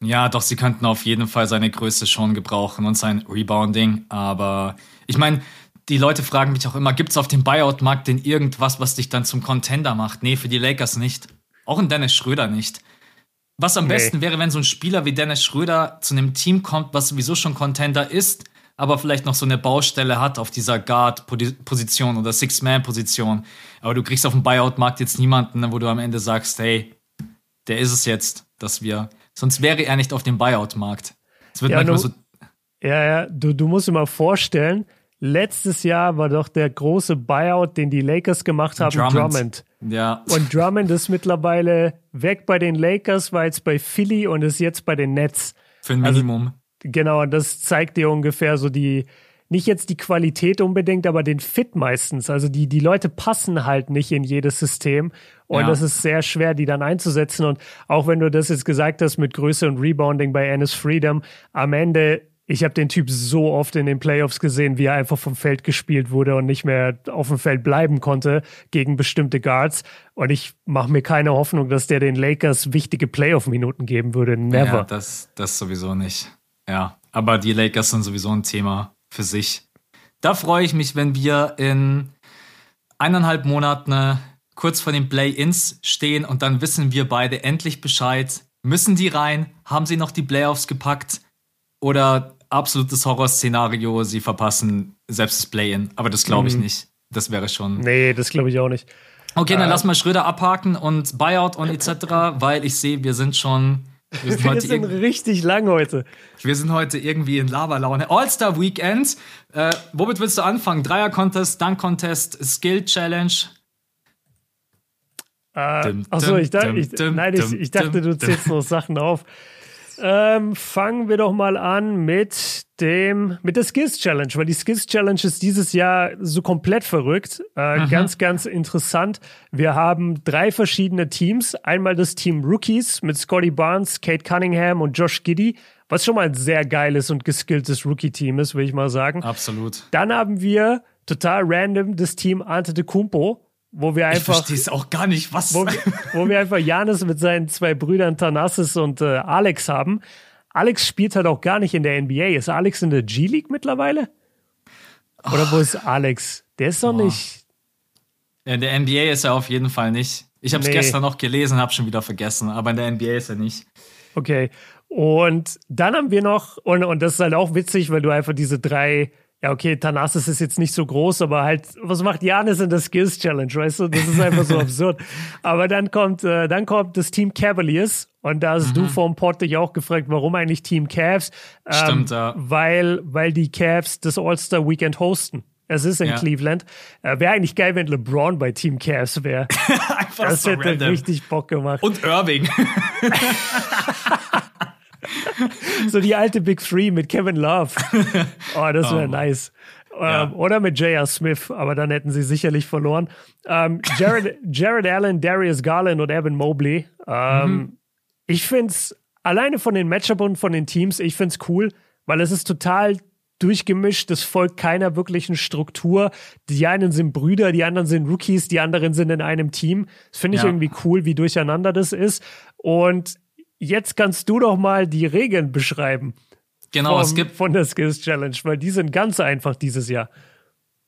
Ja, doch, sie könnten auf jeden Fall seine Größe schon gebrauchen und sein Rebounding. Aber ich meine, die Leute fragen mich auch immer, gibt es auf dem Buyout-Markt denn irgendwas, was dich dann zum Contender macht? Nee, für die Lakers nicht. Auch ein Dennis Schröder nicht. Was am nee. besten wäre, wenn so ein Spieler wie Dennis Schröder zu einem Team kommt, was sowieso schon Contender ist, aber vielleicht noch so eine Baustelle hat auf dieser Guard-Position oder Six-Man-Position. Aber du kriegst auf dem Buyout-Markt jetzt niemanden, wo du am Ende sagst, hey, der ist es jetzt, dass wir. Sonst wäre er nicht auf dem Buyout-Markt. Es wird ja, manchmal du, so. Ja, ja, du, du musst dir mal vorstellen, letztes Jahr war doch der große Buyout, den die Lakers gemacht haben, Drummond. Drummond. Ja. Und Drummond ist mittlerweile weg bei den Lakers, war jetzt bei Philly und ist jetzt bei den Nets. Für ein also Minimum. Also, genau, und das zeigt dir ungefähr so die, nicht jetzt die Qualität unbedingt, aber den Fit meistens. Also die, die Leute passen halt nicht in jedes System. Und ja. das ist sehr schwer, die dann einzusetzen. Und auch wenn du das jetzt gesagt hast mit Größe und Rebounding bei Ennis Freedom, am Ende ich habe den Typ so oft in den Playoffs gesehen, wie er einfach vom Feld gespielt wurde und nicht mehr auf dem Feld bleiben konnte gegen bestimmte Guards. Und ich mache mir keine Hoffnung, dass der den Lakers wichtige Playoff-Minuten geben würde. Never. Ja, das, das sowieso nicht. Ja, aber die Lakers sind sowieso ein Thema für sich. Da freue ich mich, wenn wir in eineinhalb Monaten kurz vor den Play-Ins stehen und dann wissen wir beide endlich Bescheid. Müssen die rein? Haben sie noch die Playoffs gepackt? Oder absolutes Horrorszenario, sie verpassen selbst das Play-In. Aber das glaube ich mhm. nicht. Das wäre schon. Nee, das glaube ich auch nicht. Okay, dann äh, lass mal Schröder abhaken und Buyout und etc., weil ich sehe, wir sind schon. Wir sind, wir sind richtig lang heute. Wir sind heute irgendwie in Laberlaune. All-Star Weekend. Äh, womit willst du anfangen? Dreier-Contest, Dunk-Contest, Skill-Challenge? Äh, achso, ich, ich, ich dachte, du zählst noch Sachen auf. Ähm, fangen wir doch mal an mit dem, mit der Skills Challenge, weil die Skills Challenge ist dieses Jahr so komplett verrückt. Äh, ganz, ganz interessant. Wir haben drei verschiedene Teams. Einmal das Team Rookies mit Scotty Barnes, Kate Cunningham und Josh Giddy, was schon mal ein sehr geiles und geskilltes Rookie-Team ist, würde ich mal sagen. Absolut. Dann haben wir total random das Team Ante de Kumpo wo wir einfach. Ich verstehe es auch gar nicht, was. Wo, wo wir einfach Janis mit seinen zwei Brüdern Thanasis und äh, Alex haben. Alex spielt halt auch gar nicht in der NBA. Ist Alex in der G-League mittlerweile? Oder wo ist Alex? Der ist doch oh. nicht. In der NBA ist er auf jeden Fall nicht. Ich habe es nee. gestern noch gelesen, habe schon wieder vergessen, aber in der NBA ist er nicht. Okay. Und dann haben wir noch, und, und das ist halt auch witzig, weil du einfach diese drei ja, okay, Thanasis ist jetzt nicht so groß, aber halt, was macht Janis in der Skills Challenge, weißt du? Das ist einfach so absurd. Aber dann kommt, äh, dann kommt das Team Cavaliers und da hast mhm. du vom Pod dich auch gefragt, warum eigentlich Team Cavs? Ähm, Stimmt, ja. Weil, weil die Cavs das All-Star Weekend hosten. Es ist in ja. Cleveland. Äh, wäre eigentlich geil, wenn LeBron bei Team Cavs wäre. das so hätte random. richtig Bock gemacht. Und Irving. so die alte Big Three mit Kevin Love. Oh, das wäre oh. nice. Ja. Ähm, oder mit J.R. Smith, aber dann hätten sie sicherlich verloren. Ähm, Jared, Jared Allen, Darius Garland und Evan Mobley. Ähm, mhm. Ich finde es alleine von den Matchup und von den Teams, ich finde es cool, weil es ist total durchgemischt, es folgt keiner wirklichen Struktur. Die einen sind Brüder, die anderen sind Rookies, die anderen sind in einem Team. Das finde ich ja. irgendwie cool, wie durcheinander das ist. Und jetzt kannst du doch mal die Regeln beschreiben. Genau, vom, es gibt von der Skills Challenge, weil die sind ganz einfach dieses Jahr.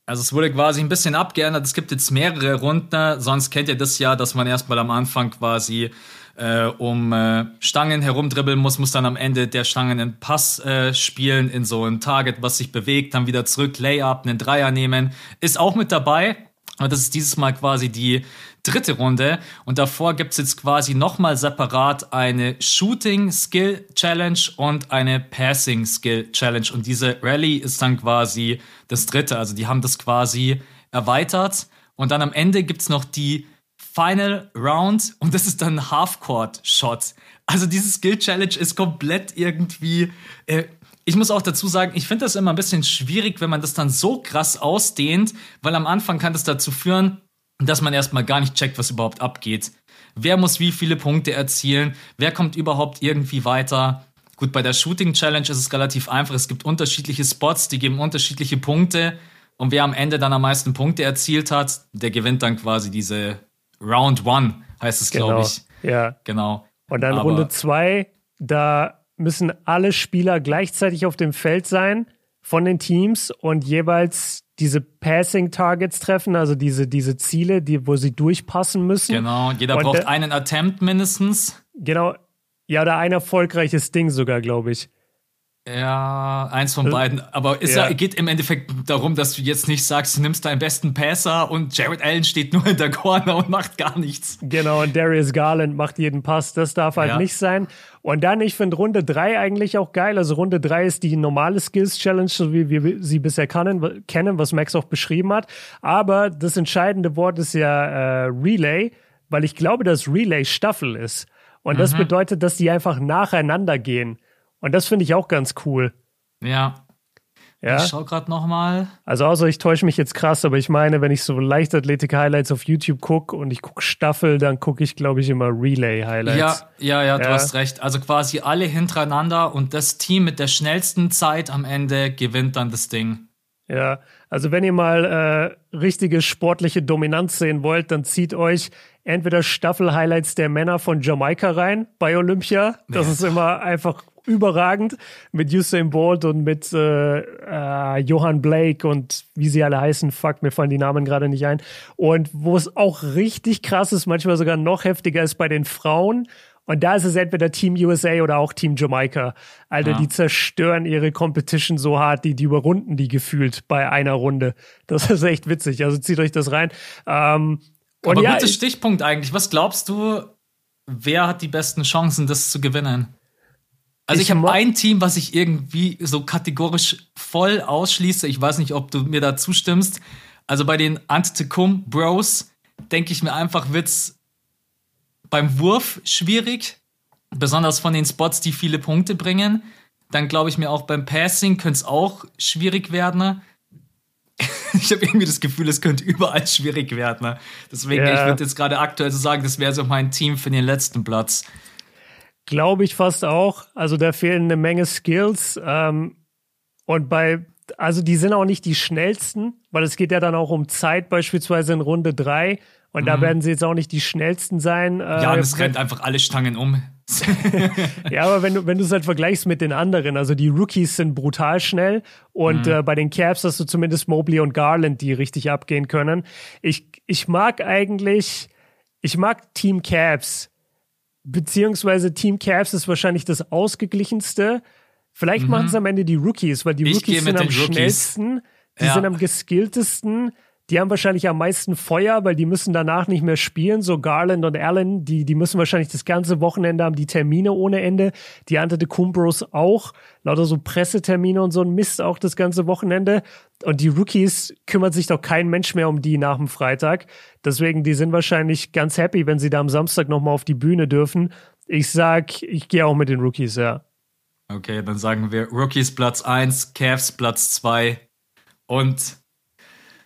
Also es wurde quasi ein bisschen abgeändert. Es gibt jetzt mehrere Runden. Sonst kennt ihr das ja, dass man erstmal am Anfang quasi äh, um äh, Stangen herumdribbeln muss, muss dann am Ende der Stangen einen Pass äh, spielen in so ein Target, was sich bewegt, dann wieder zurück, Layup, einen Dreier nehmen. Ist auch mit dabei. Aber das ist dieses Mal quasi die dritte Runde. Und davor gibt's jetzt quasi nochmal separat eine Shooting Skill Challenge und eine Passing Skill Challenge. Und diese Rally ist dann quasi das dritte. Also die haben das quasi erweitert. Und dann am Ende gibt's noch die Final Round und das ist dann Half-Court-Shot. Also diese Skill-Challenge ist komplett irgendwie. Äh, ich muss auch dazu sagen, ich finde das immer ein bisschen schwierig, wenn man das dann so krass ausdehnt, weil am Anfang kann das dazu führen, dass man erstmal gar nicht checkt, was überhaupt abgeht. Wer muss wie viele Punkte erzielen? Wer kommt überhaupt irgendwie weiter? Gut, bei der Shooting Challenge ist es relativ einfach. Es gibt unterschiedliche Spots, die geben unterschiedliche Punkte. Und wer am Ende dann am meisten Punkte erzielt hat, der gewinnt dann quasi diese Round One heißt es, genau. glaube ich. Ja. Genau. Und dann Aber Runde zwei, da müssen alle Spieler gleichzeitig auf dem Feld sein von den Teams und jeweils diese Passing Targets treffen, also diese, diese Ziele, die, wo sie durchpassen müssen. Genau, jeder und braucht der, einen Attempt mindestens. Genau. Ja, oder ein erfolgreiches Ding sogar, glaube ich. Ja, eins von beiden. Aber es ja. geht im Endeffekt darum, dass du jetzt nicht sagst, du nimmst deinen besten Passer und Jared Allen steht nur in der Corner und macht gar nichts. Genau, und Darius Garland macht jeden Pass. Das darf halt ja. nicht sein. Und dann, ich finde Runde drei eigentlich auch geil. Also Runde drei ist die normale Skills Challenge, so wie wir sie bisher kennen, kennen was Max auch beschrieben hat. Aber das entscheidende Wort ist ja äh, Relay, weil ich glaube, dass Relay Staffel ist. Und das mhm. bedeutet, dass die einfach nacheinander gehen. Und das finde ich auch ganz cool. Ja. Ja. Ich schau gerade noch mal. Also außer ich täusche mich jetzt krass, aber ich meine, wenn ich so Leichtathletik-Highlights auf YouTube gucke und ich gucke Staffel, dann gucke ich, glaube ich, immer Relay-Highlights. Ja, ja, ja, du ja. hast recht. Also quasi alle hintereinander und das Team mit der schnellsten Zeit am Ende gewinnt dann das Ding. Ja, also wenn ihr mal äh, richtige sportliche Dominanz sehen wollt, dann zieht euch entweder Staffel-Highlights der Männer von Jamaika rein bei Olympia. Das ja. ist immer einfach überragend mit Usain Bolt und mit äh, äh, Johann Blake und wie sie alle heißen. Fuck, mir fallen die Namen gerade nicht ein. Und wo es auch richtig krass ist, manchmal sogar noch heftiger ist bei den Frauen. Und da ist es entweder Team USA oder auch Team Jamaika. Alter, ja. die zerstören ihre Competition so hart, die, die überrunden die gefühlt bei einer Runde. Das ist echt witzig. Also zieht euch das rein. Ähm, Aber ja, guter Stichpunkt eigentlich. Was glaubst du, wer hat die besten Chancen, das zu gewinnen? Also ich, ich habe ein Team, was ich irgendwie so kategorisch voll ausschließe. Ich weiß nicht, ob du mir da zustimmst. Also bei den Antetokounmpo Bros denke ich mir einfach, wird's beim Wurf schwierig, besonders von den Spots, die viele Punkte bringen. Dann glaube ich mir auch beim Passing könnte es auch schwierig werden. ich habe irgendwie das Gefühl, es könnte überall schwierig werden. Deswegen, ja. ich würde jetzt gerade aktuell so sagen, das wäre so mein Team für den letzten Platz. Glaube ich fast auch. Also da fehlen eine Menge Skills. Ähm, und bei, also die sind auch nicht die schnellsten, weil es geht ja dann auch um Zeit, beispielsweise in Runde drei. Und mhm. da werden sie jetzt auch nicht die schnellsten sein. Äh, ja, und es rennt einfach alle Stangen um. ja, aber wenn du, wenn du es halt vergleichst mit den anderen, also die Rookies sind brutal schnell und mhm. äh, bei den Caps hast du zumindest Mobley und Garland, die richtig abgehen können. Ich, ich mag eigentlich, ich mag Team Caps beziehungsweise Team Cavs ist wahrscheinlich das ausgeglichenste. Vielleicht mhm. machen es am Ende die Rookies, weil die ich Rookies sind am Rookies. schnellsten, die ja. sind am geskilltesten, die haben wahrscheinlich am meisten Feuer, weil die müssen danach nicht mehr spielen. So Garland und Allen, die, die müssen wahrscheinlich das ganze Wochenende haben, die Termine ohne Ende. Die Ante Kumbros auch. Lauter so Pressetermine und so ein Mist auch das ganze Wochenende. Und die Rookies kümmert sich doch kein Mensch mehr um die nach dem Freitag. Deswegen, die sind wahrscheinlich ganz happy, wenn sie da am Samstag nochmal auf die Bühne dürfen. Ich sag, ich gehe auch mit den Rookies, ja. Okay, dann sagen wir Rookies Platz 1, Cavs Platz 2 und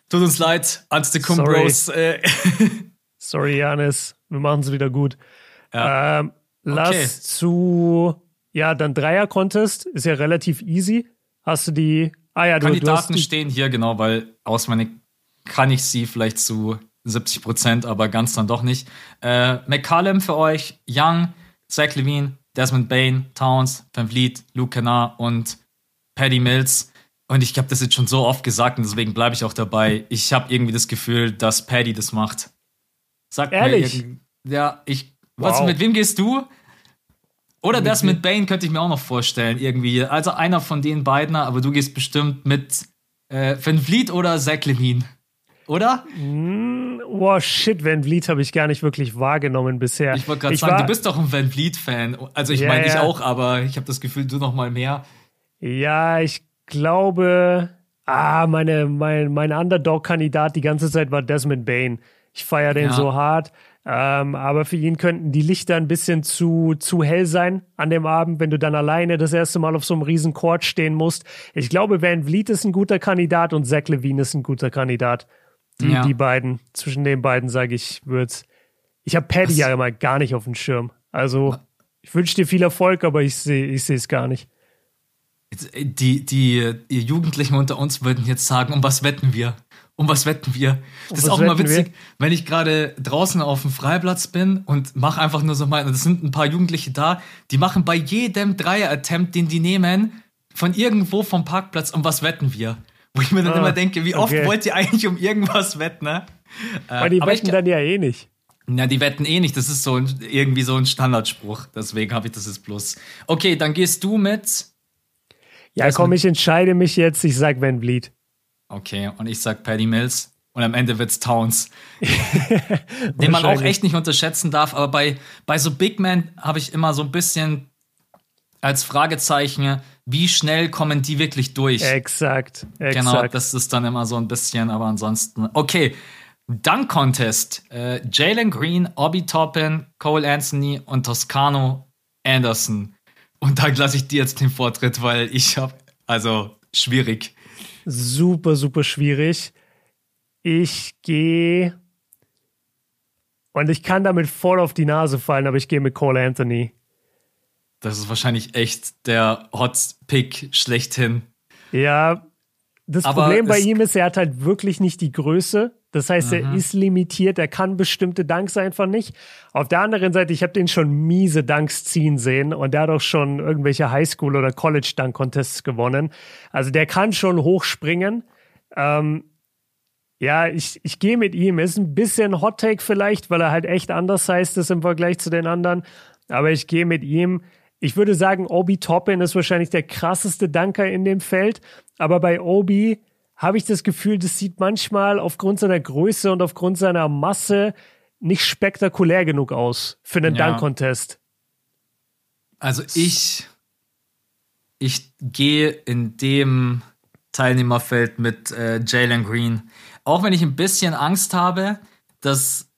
Tut uns leid, Antetokounmpos. Sorry, äh. Sorry Janis, wir machen es wieder gut. Ja. Ähm, lass okay. zu Ja, dann Dreier-Contest ist ja relativ easy. Hast du die. Ah ja, du, Kandidaten du stehen hier, genau, weil auswendig kann ich sie vielleicht zu 70 Prozent, aber ganz dann doch nicht. Äh, McCallum für euch, Young, Zach Levine, Desmond Bain, Towns, Van Vliet, Luke Kennard und Paddy Mills. Und ich habe das jetzt schon so oft gesagt und deswegen bleibe ich auch dabei. Ich habe irgendwie das Gefühl, dass Paddy das macht. Sag Ehrlich? Mir ja, ich. Wow. Was, mit wem gehst du? Oder das mit Bane könnte ich mir auch noch vorstellen, irgendwie. Also einer von den beiden, aber du gehst bestimmt mit äh, Van Vliet oder Zach Levine. Oder? Mm, oh shit, Van Vliet habe ich gar nicht wirklich wahrgenommen bisher. Ich wollte gerade sagen, war, du bist doch ein Van Vliet-Fan. Also ich yeah, meine, ich auch, aber ich habe das Gefühl, du noch mal mehr. Ja, ich glaube, ah, meine, mein, mein Underdog-Kandidat die ganze Zeit war Desmond Bain. Ich feiere den ja. so hart. Ähm, aber für ihn könnten die Lichter ein bisschen zu, zu hell sein an dem Abend, wenn du dann alleine das erste Mal auf so einem riesen Court stehen musst. Ich glaube, Van Vliet ist ein guter Kandidat und Zach Levine ist ein guter Kandidat. Die, ja. die beiden, zwischen den beiden sage ich, wird's. Ich habe Paddy ja immer gar nicht auf dem Schirm. Also, ich wünsche dir viel Erfolg, aber ich sehe ich es gar nicht. Die, die, die Jugendlichen unter uns würden jetzt sagen, um was wetten wir? Um was wetten wir? Das ist auch immer witzig, wir? wenn ich gerade draußen auf dem Freiplatz bin und mache einfach nur so mal, das sind ein paar Jugendliche da, die machen bei jedem Dreier-Attempt, den die nehmen, von irgendwo vom Parkplatz, um was wetten wir? Wo ich mir dann ah, immer denke, wie oft okay. wollt ihr eigentlich um irgendwas wetten, ne? Äh, die wetten ich, dann ja eh nicht. Na, die wetten eh nicht. Das ist so ein, irgendwie so ein Standardspruch. Deswegen habe ich das jetzt bloß. Okay, dann gehst du mit. Ja, komm, ich entscheide mich jetzt. Ich sag Van Vliet. Okay, und ich sag Paddy Mills. Und am Ende wird's Towns. den man auch echt nicht unterschätzen darf. Aber bei, bei so Big Men habe ich immer so ein bisschen als Fragezeichen, wie schnell kommen die wirklich durch? Exakt, exakt. Genau, das ist dann immer so ein bisschen, aber ansonsten. Okay, Dunk Contest. Äh, Jalen Green, Obi Toppin, Cole Anthony und Toscano Anderson. Und da lasse ich dir jetzt den Vortritt, weil ich habe, also schwierig super, super schwierig. Ich gehe. Und ich kann damit voll auf die Nase fallen, aber ich gehe mit Cole Anthony. Das ist wahrscheinlich echt der Hot-Pick schlechthin. Ja, das aber Problem bei ihm ist, er hat halt wirklich nicht die Größe. Das heißt, mhm. er ist limitiert, er kann bestimmte Dunks einfach nicht. Auf der anderen Seite, ich habe den schon miese Dunks ziehen sehen und der hat auch schon irgendwelche Highschool- oder College-Dunk-Contests gewonnen. Also der kann schon hochspringen. Ähm, ja, ich, ich gehe mit ihm. Ist ein bisschen Hot Take vielleicht, weil er halt echt anders heißt ist im Vergleich zu den anderen. Aber ich gehe mit ihm. Ich würde sagen, Obi Toppin ist wahrscheinlich der krasseste Dunker in dem Feld. Aber bei Obi habe ich das Gefühl, das sieht manchmal aufgrund seiner Größe und aufgrund seiner Masse nicht spektakulär genug aus für einen ja. Dunk-Contest. Also ich, ich gehe in dem Teilnehmerfeld mit äh, Jalen Green. Auch wenn ich ein bisschen Angst habe, dass,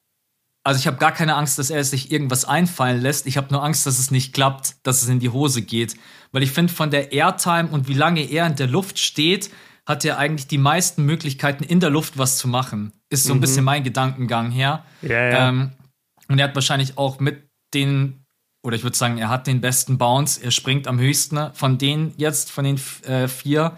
also ich habe gar keine Angst, dass er sich irgendwas einfallen lässt. Ich habe nur Angst, dass es nicht klappt, dass es in die Hose geht. Weil ich finde, von der Airtime und wie lange er in der Luft steht, hat er eigentlich die meisten Möglichkeiten, in der Luft was zu machen. Ist so ein mhm. bisschen mein Gedankengang her. Ja, ja. Ähm, und er hat wahrscheinlich auch mit den, oder ich würde sagen, er hat den besten Bounce. Er springt am höchsten von denen jetzt, von den äh, vier.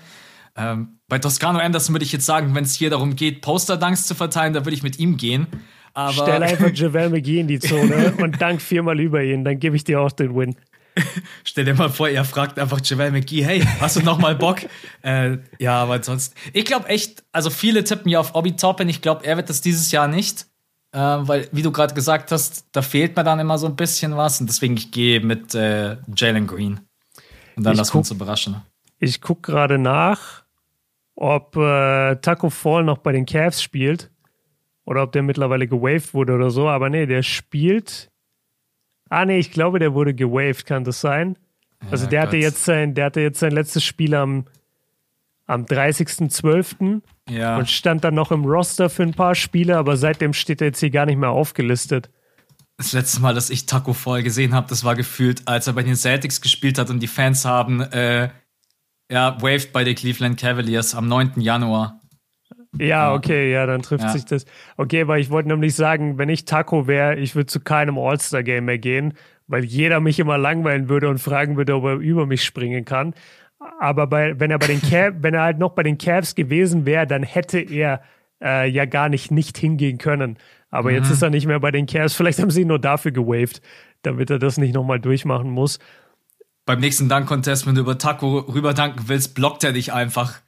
Ähm, bei Toscano Anderson würde ich jetzt sagen, wenn es hier darum geht, Poster-Dunks zu verteilen, da würde ich mit ihm gehen. Aber Stell einfach Javel McGee in die Zone und dank viermal über ihn, dann gebe ich dir auch den Win. Stell dir mal vor, er fragt einfach Javel McGee, hey, hast du noch mal Bock? äh, ja, aber sonst. Ich glaube echt, also viele tippen ja auf Obi Toppin. Ich glaube, er wird das dieses Jahr nicht. Äh, weil, wie du gerade gesagt hast, da fehlt mir dann immer so ein bisschen was. Und deswegen, ich gehe mit äh, Jalen Green. Und dann lassen wir uns überraschen. Ich gucke gerade nach, ob äh, Taco Fall noch bei den Cavs spielt. Oder ob der mittlerweile gewaved wurde oder so. Aber nee, der spielt Ah, nee, ich glaube, der wurde gewaved, kann das sein? Also ja, der hatte jetzt sein, der hatte jetzt sein letztes Spiel am, am 30.12. Ja. und stand dann noch im Roster für ein paar Spiele, aber seitdem steht er jetzt hier gar nicht mehr aufgelistet. Das letzte Mal, dass ich Taco Fall gesehen habe, das war gefühlt, als er bei den Celtics gespielt hat und die Fans haben äh, ja, waved bei den Cleveland Cavaliers am 9. Januar. Ja, okay, ja, dann trifft ja. sich das. Okay, weil ich wollte nämlich sagen, wenn ich Taco wäre, ich würde zu keinem All-Star-Game mehr gehen, weil jeder mich immer langweilen würde und fragen würde, ob er über mich springen kann. Aber bei, wenn er bei den Cavs, wenn er halt noch bei den Cavs gewesen wäre, dann hätte er äh, ja gar nicht nicht hingehen können. Aber mhm. jetzt ist er nicht mehr bei den Cavs. Vielleicht haben sie ihn nur dafür gewaved, damit er das nicht nochmal durchmachen muss. Beim nächsten Dunk-Contest, wenn du über Taco rüberdanken willst, blockt er dich einfach.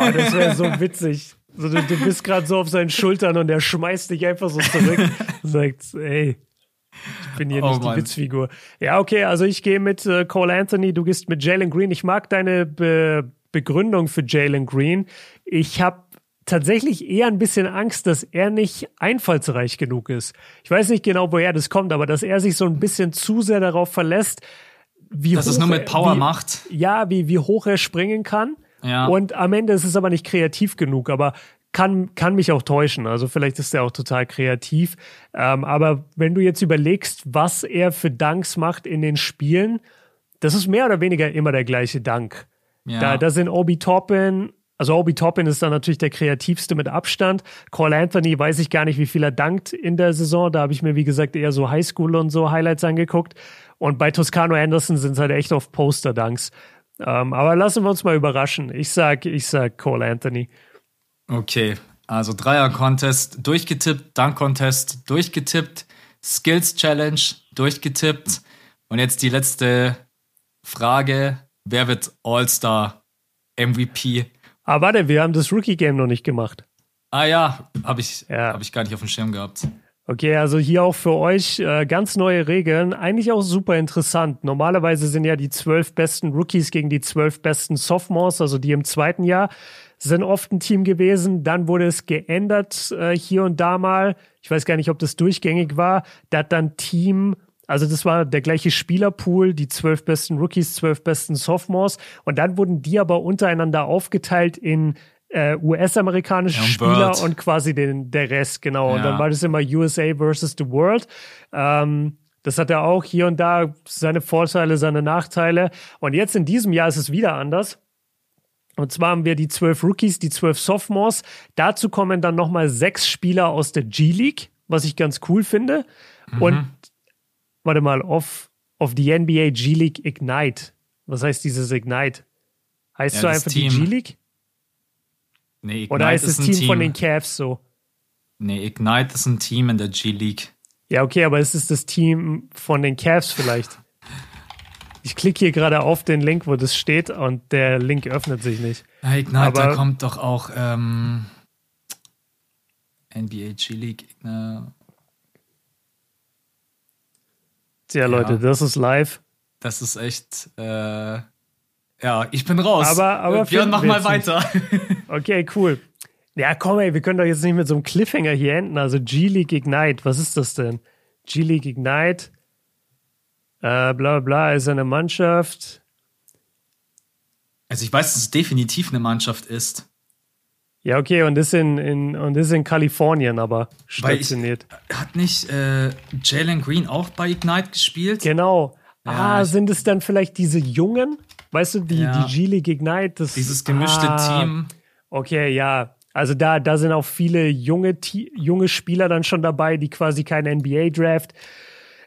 Oh, das wäre so witzig. So, du, du bist gerade so auf seinen Schultern und er schmeißt dich einfach so zurück und sagt, ey, ich bin hier oh, nicht Mann. die Witzfigur. Ja, okay, also ich gehe mit äh, Cole Anthony, du gehst mit Jalen Green. Ich mag deine Be Begründung für Jalen Green. Ich habe tatsächlich eher ein bisschen Angst, dass er nicht einfallsreich genug ist. Ich weiß nicht genau, woher das kommt, aber dass er sich so ein bisschen zu sehr darauf verlässt, wie dass hoch es nur mit Power wie, macht. Ja, wie, wie hoch er springen kann. Ja. Und am Ende ist es aber nicht kreativ genug. Aber kann, kann mich auch täuschen. Also vielleicht ist er auch total kreativ. Ähm, aber wenn du jetzt überlegst, was er für Dunks macht in den Spielen, das ist mehr oder weniger immer der gleiche Dank. Ja. Da, da sind Obi Toppin, also Obi Toppin ist dann natürlich der kreativste mit Abstand. Cole Anthony weiß ich gar nicht, wie viel er dankt in der Saison. Da habe ich mir, wie gesagt, eher so Highschool und so Highlights angeguckt. Und bei Toscano Anderson sind es halt echt auf Poster-Dunks. Ähm, aber lassen wir uns mal überraschen. Ich sag, ich sag Cole Anthony. Okay, also Dreier-Contest durchgetippt, Dunk-Contest durchgetippt, Skills-Challenge durchgetippt. Und jetzt die letzte Frage. Wer wird All-Star MVP? Ah, warte, wir haben das Rookie-Game noch nicht gemacht. Ah ja, habe ich, ja. Hab ich gar nicht auf dem Schirm gehabt. Okay, also hier auch für euch äh, ganz neue Regeln. Eigentlich auch super interessant. Normalerweise sind ja die zwölf besten Rookies gegen die zwölf besten Sophomores, also die im zweiten Jahr sind oft ein Team gewesen. Dann wurde es geändert äh, hier und da mal. Ich weiß gar nicht, ob das durchgängig war. Da hat dann Team, also das war der gleiche Spielerpool, die zwölf besten Rookies, zwölf besten Sophomores. Und dann wurden die aber untereinander aufgeteilt in äh, US-amerikanische ja, Spieler Bird. und quasi den, der Rest, genau. Ja. Und dann war das immer USA versus the World. Ähm, das hat er auch hier und da seine Vorteile, seine Nachteile. Und jetzt in diesem Jahr ist es wieder anders. Und zwar haben wir die zwölf Rookies, die zwölf Sophomores. Dazu kommen dann nochmal sechs Spieler aus der G-League, was ich ganz cool finde. Mhm. Und warte mal, auf, auf die NBA G-League Ignite. Was heißt dieses Ignite? Heißt ja, so einfach Team. die G-League? Nee, Ignite Oder heißt das Team, Team, von den Cavs so? Nee, Ignite ist ein Team in der G-League. Ja, okay, aber es ist das Team von den Cavs vielleicht. Ich klicke hier gerade auf den Link, wo das steht, und der Link öffnet sich nicht. Ja, Ignite, Aber, da kommt doch auch ähm, NBA G-League. Äh, Tja, Leute, ja. das ist live. Das ist echt. Äh, ja, ich bin raus. Aber, aber Björn, mach mal weiter. Okay, cool. Ja, komm, ey, wir können doch jetzt nicht mit so einem Cliffhanger hier enden. Also G-League Ignite, was ist das denn? G-League Ignite äh, bla bla, ist eine Mannschaft. Also ich weiß, dass es definitiv eine Mannschaft ist. Ja, okay, und ist in, in, und ist in Kalifornien aber stationiert. Ich, hat nicht äh, Jalen Green auch bei Ignite gespielt? Genau. Ja, ah, sind es dann vielleicht diese Jungen? Weißt du, die, ja. die G-League Ignite? Das, Dieses gemischte ah, Team. Okay, ja. Also da, da sind auch viele junge, junge Spieler dann schon dabei, die quasi kein NBA-Draft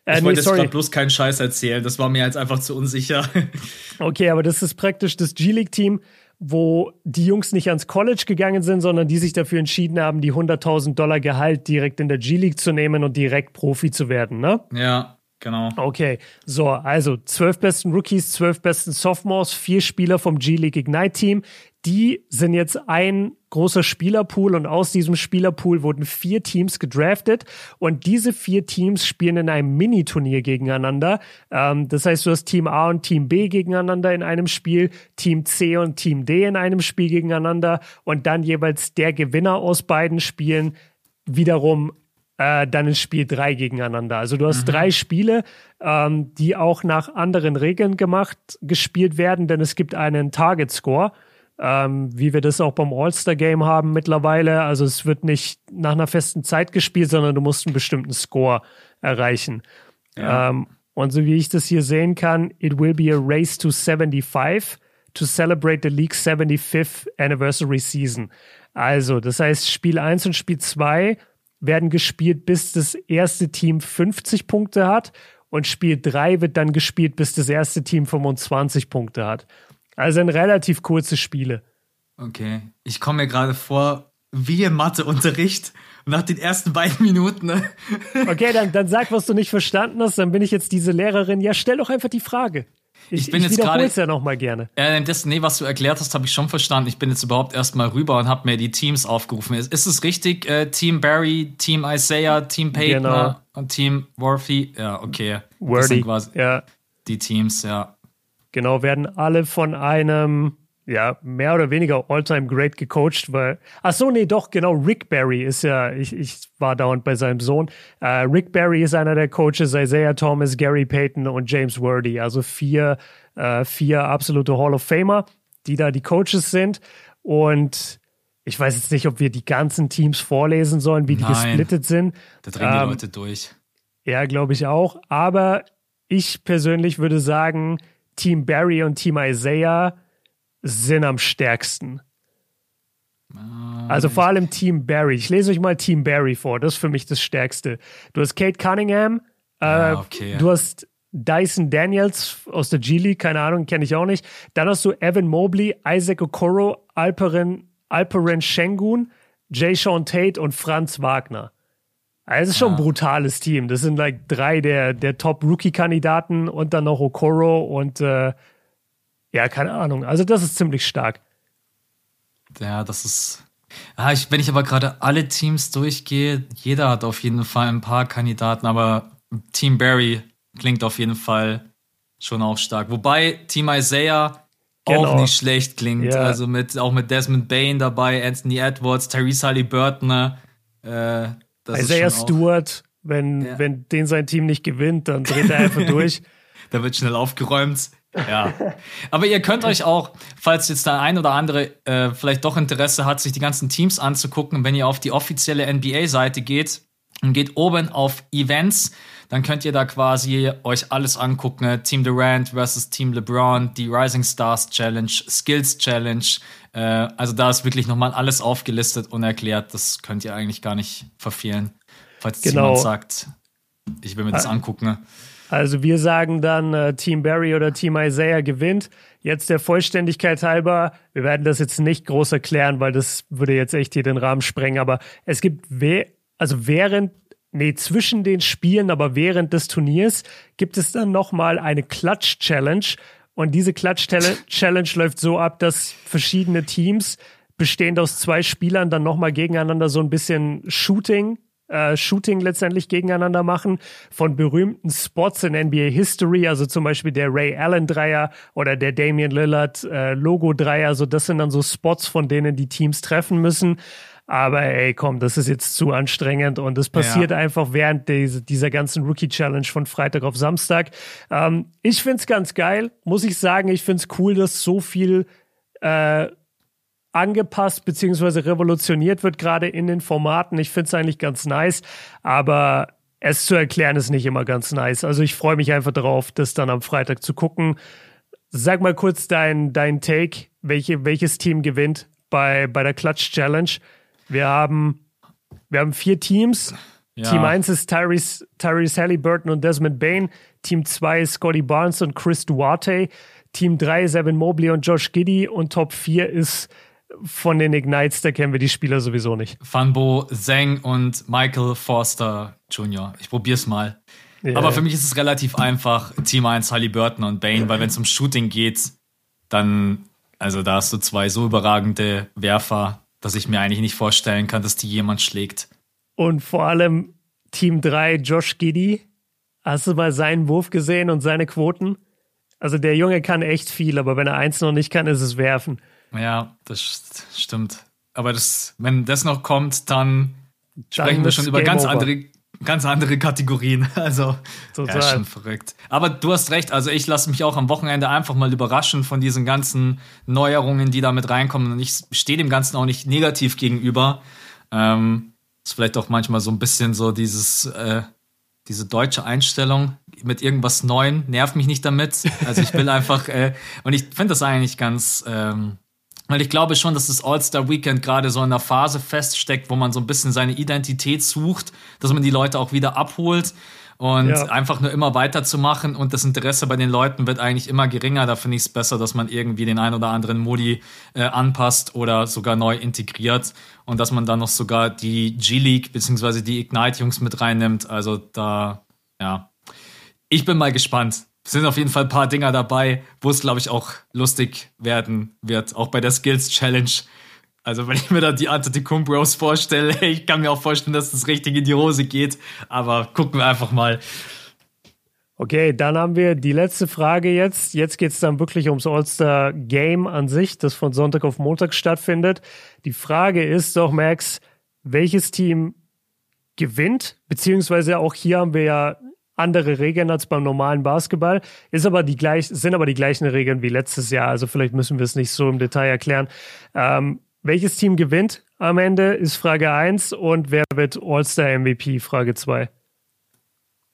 äh, ich wollte nee, jetzt gerade bloß keinen Scheiß erzählen. Das war mir jetzt einfach zu unsicher. okay, aber das ist praktisch das G-League-Team, wo die Jungs nicht ans College gegangen sind, sondern die sich dafür entschieden haben, die 100.000 Dollar Gehalt direkt in der G-League zu nehmen und direkt Profi zu werden, ne? Ja. Genau. Okay, so, also zwölf besten Rookies, zwölf besten Sophomores, vier Spieler vom G-League Ignite Team. Die sind jetzt ein großer Spielerpool und aus diesem Spielerpool wurden vier Teams gedraftet und diese vier Teams spielen in einem Mini-Turnier gegeneinander. Ähm, das heißt, du hast Team A und Team B gegeneinander in einem Spiel, Team C und Team D in einem Spiel gegeneinander und dann jeweils der Gewinner aus beiden Spielen wiederum äh, dann in Spiel drei gegeneinander. Also du hast mhm. drei Spiele, ähm, die auch nach anderen Regeln gemacht, gespielt werden, denn es gibt einen Target Score. Ähm, wie wir das auch beim All-Star-Game haben mittlerweile. Also es wird nicht nach einer festen Zeit gespielt, sondern du musst einen bestimmten Score erreichen. Ja. Ähm, und so wie ich das hier sehen kann, it will be a race to 75 to celebrate the league's 75th anniversary season. Also, das heißt, Spiel 1 und Spiel 2 werden gespielt, bis das erste Team 50 Punkte hat und Spiel 3 wird dann gespielt, bis das erste Team 25 Punkte hat. Also sind relativ kurze Spiele. Okay. Ich komme mir gerade vor, wie im Matheunterricht nach den ersten beiden Minuten. Ne? Okay, dann, dann sag, was du nicht verstanden hast, dann bin ich jetzt diese Lehrerin. Ja, stell doch einfach die Frage. Ich, ich bin ich jetzt gerade. ja noch mal gerne. Äh, das, nee, was du erklärt hast, habe ich schon verstanden. Ich bin jetzt überhaupt erst mal rüber und habe mir die Teams aufgerufen. Ist, ist es richtig? Äh, Team Barry, Team Isaiah, Team Payton genau. und Team Worthy? Ja, okay. Worthy, das sind quasi ja. Die Teams, ja. Genau, werden alle von einem ja, mehr oder weniger all-time great gecoacht, weil, ach so, nee, doch, genau, Rick Barry ist ja, ich, ich war dauernd bei seinem Sohn. Uh, Rick Barry ist einer der Coaches, Isaiah Thomas, Gary Payton und James Worthy, also vier, uh, vier absolute Hall of Famer, die da die Coaches sind und ich weiß jetzt nicht, ob wir die ganzen Teams vorlesen sollen, wie die Nein, gesplittet sind. Da drehen die ähm, Leute durch. Ja, glaube ich auch, aber ich persönlich würde sagen, Team Barry und Team Isaiah sind am stärksten. Ah, also vor allem Team Barry. Ich lese euch mal Team Barry vor. Das ist für mich das Stärkste. Du hast Kate Cunningham. Äh, ah, okay. Du hast Dyson Daniels aus der G-League, keine Ahnung, kenne ich auch nicht. Dann hast du Evan Mobley, Isaac Okoro, Alperen, Alperen Shengun, Jay Sean Tate und Franz Wagner. Also ist schon ein brutales Team. Das sind like drei der, der Top-Rookie-Kandidaten und dann noch Okoro und äh, ja, keine Ahnung. Also das ist ziemlich stark. Ja, das ist. Ah, ich, wenn ich aber gerade alle Teams durchgehe, jeder hat auf jeden Fall ein paar Kandidaten, aber Team Barry klingt auf jeden Fall schon auch stark. Wobei Team Isaiah genau. auch nicht schlecht klingt. Ja. Also mit, auch mit Desmond Bain dabei, Anthony Edwards, Therese Halliburton. Äh, Isaiah Stewart, wenn, ja. wenn den sein Team nicht gewinnt, dann dreht er einfach durch. da wird schnell aufgeräumt. Ja. Aber ihr könnt euch auch, falls jetzt der ein oder andere äh, vielleicht doch Interesse hat, sich die ganzen Teams anzugucken, wenn ihr auf die offizielle NBA-Seite geht und geht oben auf Events, dann könnt ihr da quasi euch alles angucken. Team Durant versus Team LeBron, die Rising Stars Challenge, Skills Challenge. Äh, also da ist wirklich nochmal alles aufgelistet und erklärt. Das könnt ihr eigentlich gar nicht verfehlen. Falls genau. jemand sagt, ich will mir das ah. angucken. Also wir sagen dann, äh, Team Barry oder Team Isaiah gewinnt. Jetzt der Vollständigkeit halber, wir werden das jetzt nicht groß erklären, weil das würde jetzt echt hier den Rahmen sprengen, aber es gibt, we also während, nee, zwischen den Spielen, aber während des Turniers gibt es dann nochmal eine Klatsch-Challenge und diese Klatsch-Challenge läuft so ab, dass verschiedene Teams bestehend aus zwei Spielern dann nochmal gegeneinander so ein bisschen Shooting äh, Shooting letztendlich gegeneinander machen von berühmten Spots in NBA History, also zum Beispiel der Ray Allen Dreier oder der Damian Lillard äh, Logo Dreier. Also das sind dann so Spots, von denen die Teams treffen müssen. Aber ey, komm, das ist jetzt zu anstrengend und es passiert ja. einfach während diese, dieser ganzen Rookie Challenge von Freitag auf Samstag. Ähm, ich find's ganz geil, muss ich sagen. Ich find's cool, dass so viel äh, angepasst bzw. revolutioniert wird, gerade in den Formaten. Ich finde es eigentlich ganz nice, aber es zu erklären ist nicht immer ganz nice. Also ich freue mich einfach darauf, das dann am Freitag zu gucken. Sag mal kurz dein, dein Take, welche, welches Team gewinnt bei, bei der Clutch Challenge. Wir haben, wir haben vier Teams. Ja. Team 1 ist Tyrese, Tyrese Halliburton und Desmond Bain. Team 2 ist Scotty Barnes und Chris Duarte. Team 3 ist Evan Mobley und Josh Giddy. Und Top 4 ist von den Ignites, da kennen wir die Spieler sowieso nicht. Fanbo, Zeng und Michael Forster Jr. Ich probier's mal. Ja, Aber für mich ist es relativ einfach. Team 1 Halliburton und Bane, weil wenn es um Shooting geht, dann, also da hast du zwei so überragende Werfer, dass ich mir eigentlich nicht vorstellen kann, dass die jemand schlägt. Und vor allem Team 3 Josh Giddy. Hast du mal seinen Wurf gesehen und seine Quoten? Also der Junge kann echt viel, aber wenn er eins noch nicht kann, ist es werfen. Ja, das stimmt. Aber das, wenn das noch kommt, dann, dann sprechen wir schon über ganz andere, ganz andere Kategorien. Also, Total. ja, schon verrückt. Aber du hast recht. Also, ich lasse mich auch am Wochenende einfach mal überraschen von diesen ganzen Neuerungen, die da mit reinkommen. Und ich stehe dem Ganzen auch nicht negativ gegenüber. Ähm, ist vielleicht auch manchmal so ein bisschen so dieses, äh, diese deutsche Einstellung mit irgendwas Neuem. Nervt mich nicht damit. Also, ich will einfach, äh, und ich finde das eigentlich ganz, ähm, weil ich glaube schon, dass das All-Star-Weekend gerade so in der Phase feststeckt, wo man so ein bisschen seine Identität sucht, dass man die Leute auch wieder abholt. und ja. einfach nur immer weiterzumachen und das Interesse bei den Leuten wird eigentlich immer geringer. Da finde ich es besser, dass man irgendwie den ein oder anderen Modi äh, anpasst oder sogar neu integriert und dass man dann noch sogar die G-League bzw. die Ignite-Jungs mit reinnimmt. Also da, ja, ich bin mal gespannt. Es sind auf jeden Fall ein paar Dinger dabei, wo es, glaube ich, auch lustig werden wird. Auch bei der Skills Challenge also wenn ich mir da die Antetokounmpos vorstelle, ich kann mir auch vorstellen, dass das richtig in die Hose geht. Aber gucken wir einfach mal. Okay, dann haben wir die letzte Frage jetzt. Jetzt geht es dann wirklich ums All-Star-Game an sich, das von Sonntag auf Montag stattfindet. Die Frage ist doch, Max, welches Team gewinnt? Beziehungsweise auch hier haben wir ja andere Regeln als beim normalen Basketball. Ist aber die gleich, sind aber die gleichen Regeln wie letztes Jahr. Also vielleicht müssen wir es nicht so im Detail erklären. Ähm, welches Team gewinnt am Ende, ist Frage 1 und wer wird All-Star MVP, Frage 2.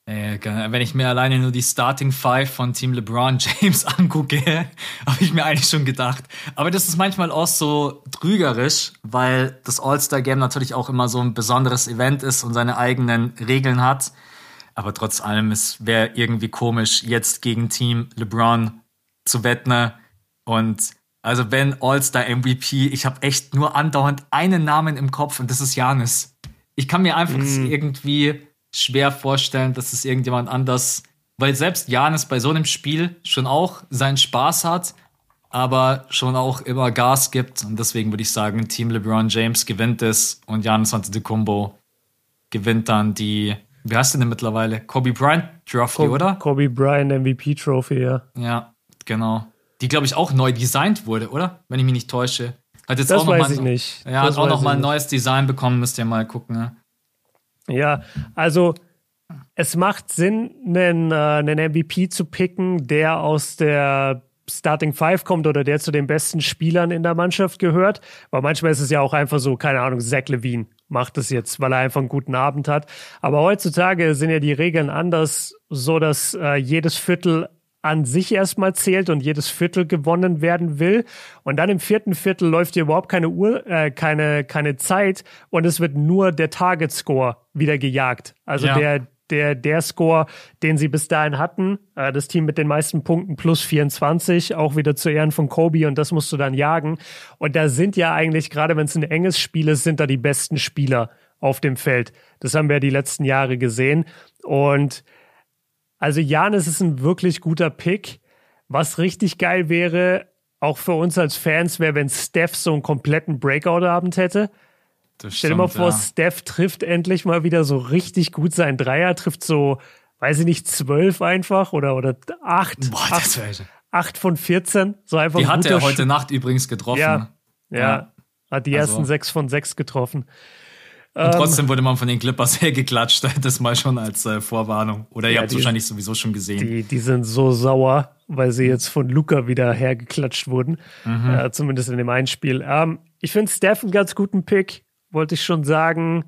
Äh, wenn ich mir alleine nur die Starting Five von Team LeBron James angucke, habe ich mir eigentlich schon gedacht. Aber das ist manchmal auch so trügerisch, weil das All-Star-Game natürlich auch immer so ein besonderes Event ist und seine eigenen Regeln hat. Aber trotz allem, es wäre irgendwie komisch, jetzt gegen Team LeBron zu wetten. Und also wenn All-Star MVP, ich habe echt nur andauernd einen Namen im Kopf und das ist Janis. Ich kann mir einfach mm. irgendwie schwer vorstellen, dass es irgendjemand anders, weil selbst Janis bei so einem Spiel schon auch seinen Spaß hat, aber schon auch immer Gas gibt und deswegen würde ich sagen, Team LeBron James gewinnt es und Janis Antetokounmpo gewinnt dann die wie heißt denn mittlerweile? Kobe Bryant Trophy, Kobe, oder? Kobe Bryant MVP Trophy, ja. Ja, genau die, glaube ich, auch neu designt wurde, oder? Wenn ich mich nicht täusche. Hat jetzt das auch noch weiß mal, ich nicht. Ja, das hat auch noch mal ein neues Design bekommen, müsst ihr mal gucken. Ne? Ja, also es macht Sinn, einen, äh, einen MVP zu picken, der aus der Starting Five kommt oder der zu den besten Spielern in der Mannschaft gehört. Weil manchmal ist es ja auch einfach so, keine Ahnung, Zach Levine macht es jetzt, weil er einfach einen guten Abend hat. Aber heutzutage sind ja die Regeln anders, so dass äh, jedes Viertel an sich erstmal zählt und jedes Viertel gewonnen werden will. Und dann im vierten Viertel läuft hier überhaupt keine Uhr, äh, keine, keine Zeit und es wird nur der Target Score wieder gejagt. Also ja. der, der, der Score, den sie bis dahin hatten, äh, das Team mit den meisten Punkten plus 24, auch wieder zu Ehren von Kobe und das musst du dann jagen. Und da sind ja eigentlich, gerade wenn es ein enges Spiel ist, sind da die besten Spieler auf dem Feld. Das haben wir die letzten Jahre gesehen. Und also Janis ist ein wirklich guter Pick. Was richtig geil wäre, auch für uns als Fans, wäre, wenn Steph so einen kompletten Breakout-Abend hätte. Stell dir mal vor, ja. Steph trifft endlich mal wieder so richtig gut seinen Dreier, trifft so, weiß ich nicht, zwölf einfach oder, oder acht. Boah, acht, acht von 14. So einfach die hat er heute Nacht übrigens getroffen. Ja, ja, ja. hat die also. ersten sechs von sechs getroffen. Und ähm, trotzdem wurde man von den Clippers hergeklatscht, das mal schon als äh, Vorwarnung. Oder ihr ja, habt es wahrscheinlich sowieso schon gesehen. Die, die sind so sauer, weil sie jetzt von Luca wieder hergeklatscht wurden. Mhm. Äh, zumindest in dem einen Spiel. Ähm, ich finde Steph einen ganz guten Pick, wollte ich schon sagen.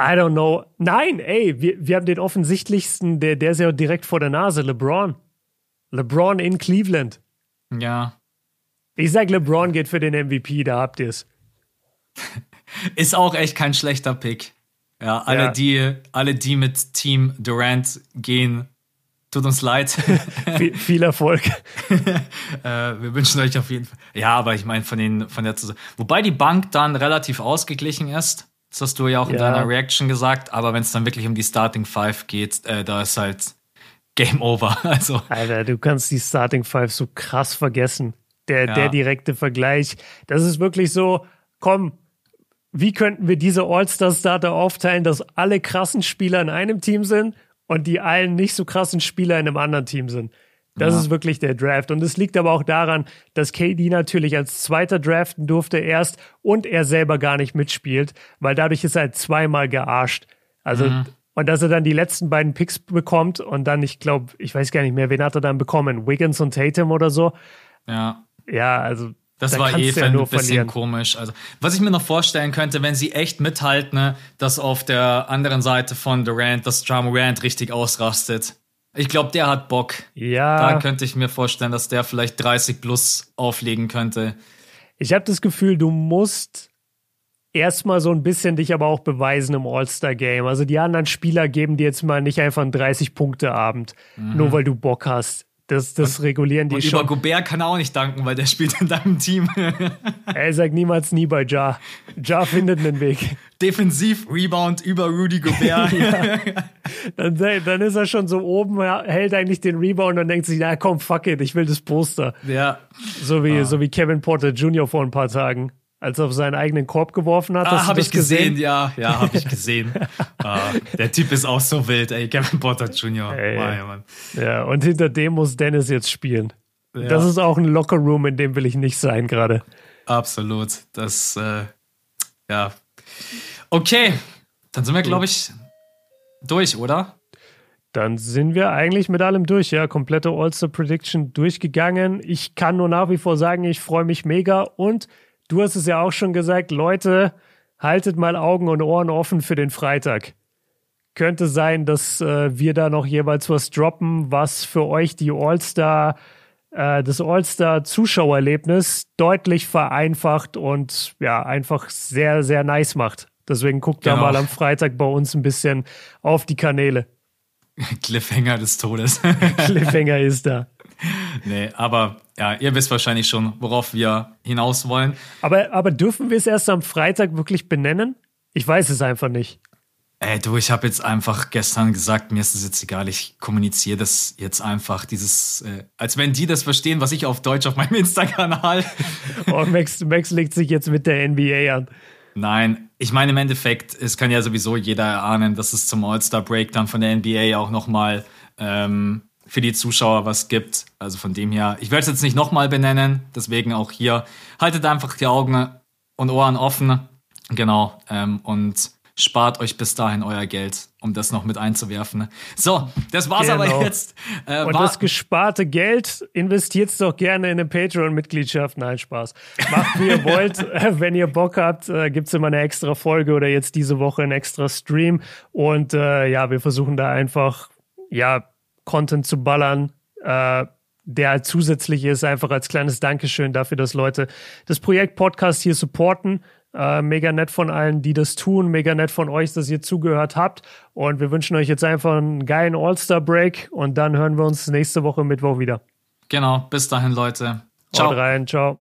I don't know. Nein, ey, wir, wir haben den offensichtlichsten, der, der ist ja direkt vor der Nase, LeBron. LeBron in Cleveland. Ja. Ich sag, LeBron geht für den MVP, da habt ihr es. Ist auch echt kein schlechter Pick. Ja, alle, ja. Die, alle, die mit Team Durant gehen, tut uns leid. viel, viel, Erfolg. äh, wir wünschen euch auf jeden Fall. Ja, aber ich meine, von, den, von der Zusammen Wobei die Bank dann relativ ausgeglichen ist. Das hast du ja auch in ja. deiner Reaction gesagt. Aber wenn es dann wirklich um die Starting Five geht, äh, da ist halt Game Over. Also. Alter, du kannst die Starting Five so krass vergessen. Der, ja. der direkte Vergleich. Das ist wirklich so, komm, wie könnten wir diese All-Star-Starter aufteilen, dass alle krassen Spieler in einem Team sind und die allen nicht so krassen Spieler in einem anderen Team sind. Das ja. ist wirklich der Draft. Und es liegt aber auch daran, dass KD natürlich als Zweiter draften durfte erst und er selber gar nicht mitspielt, weil dadurch ist er halt zweimal gearscht. Also, mhm. und dass er dann die letzten beiden Picks bekommt und dann, ich glaube, ich weiß gar nicht mehr, wen hat er dann bekommen? Wiggins und Tatum oder so? Ja. Ja, also das da war eh ja ein bisschen verlieren. komisch. Also, was ich mir noch vorstellen könnte, wenn sie echt mithalten, ne, dass auf der anderen Seite von Durant, dass Ja Morant richtig ausrastet. Ich glaube, der hat Bock. Ja. Da könnte ich mir vorstellen, dass der vielleicht 30 plus auflegen könnte. Ich habe das Gefühl, du musst erstmal so ein bisschen dich aber auch beweisen im All-Star-Game. Also die anderen Spieler geben dir jetzt mal nicht einfach einen 30-Punkte-Abend, mhm. nur weil du Bock hast. Das, das und, regulieren die und schon. Über Gobert kann er auch nicht danken, weil der spielt in deinem Team. er sagt niemals nie bei Ja. Ja findet einen Weg. Defensiv Rebound über Rudy Gobert. ja. dann, dann ist er schon so oben, hält eigentlich den Rebound und denkt sich, na komm, fuck it, ich will das Poster. Ja. So wie, ah. so wie Kevin Porter Jr. vor ein paar Tagen als er auf seinen eigenen Korb geworfen hat. Ah, habe ich gesehen? gesehen? ja, ja, habe ich gesehen. ah, der Typ ist auch so wild, ey, Kevin Porter Jr. Ey, wow, ja, und hinter dem muss Dennis jetzt spielen. Ja. Das ist auch ein Lockerroom, in dem will ich nicht sein gerade. Absolut. Das, äh, ja. Okay, dann sind wir, glaube ich, durch, oder? Dann sind wir eigentlich mit allem durch, ja. Komplette All-Star Prediction durchgegangen. Ich kann nur nach wie vor sagen, ich freue mich mega und Du hast es ja auch schon gesagt, Leute, haltet mal Augen und Ohren offen für den Freitag. Könnte sein, dass äh, wir da noch jeweils was droppen, was für euch die All-Star, äh, das All-Star-Zuschauerlebnis deutlich vereinfacht und ja, einfach sehr, sehr nice macht. Deswegen guckt genau. da mal am Freitag bei uns ein bisschen auf die Kanäle. Cliffhanger des Todes. Cliffhanger ist da. Nee, aber ja, ihr wisst wahrscheinlich schon, worauf wir hinaus wollen. Aber, aber dürfen wir es erst am Freitag wirklich benennen? Ich weiß es einfach nicht. Ey, du, ich habe jetzt einfach gestern gesagt, mir ist es jetzt egal, ich kommuniziere das jetzt einfach, dieses, äh, als wenn die das verstehen, was ich auf Deutsch auf meinem Insta-Kanal. oh, Max, Max legt sich jetzt mit der NBA an. Nein, ich meine im Endeffekt, es kann ja sowieso jeder erahnen, dass es zum All-Star-Break dann von der NBA auch nochmal ähm, für die Zuschauer was gibt. Also von dem her, ich werde es jetzt nicht nochmal benennen, deswegen auch hier. Haltet einfach die Augen und Ohren offen. Genau. Ähm, und spart euch bis dahin euer Geld, um das noch mit einzuwerfen. So, das war's genau. aber jetzt. Äh, und war das gesparte Geld investiert doch gerne in eine Patreon-Mitgliedschaft. Nein, Spaß. Macht, wie ihr wollt. Wenn ihr Bock habt, äh, gibt's immer eine extra Folge oder jetzt diese Woche ein extra Stream. Und äh, ja, wir versuchen da einfach, ja, Content zu ballern, äh, der halt zusätzlich ist, einfach als kleines Dankeschön dafür, dass Leute das Projekt Podcast hier supporten. Äh, mega nett von allen, die das tun. Mega nett von euch, dass ihr zugehört habt. Und wir wünschen euch jetzt einfach einen geilen All-Star-Break und dann hören wir uns nächste Woche Mittwoch wieder. Genau, bis dahin, Leute. Ciao. Haut rein, ciao.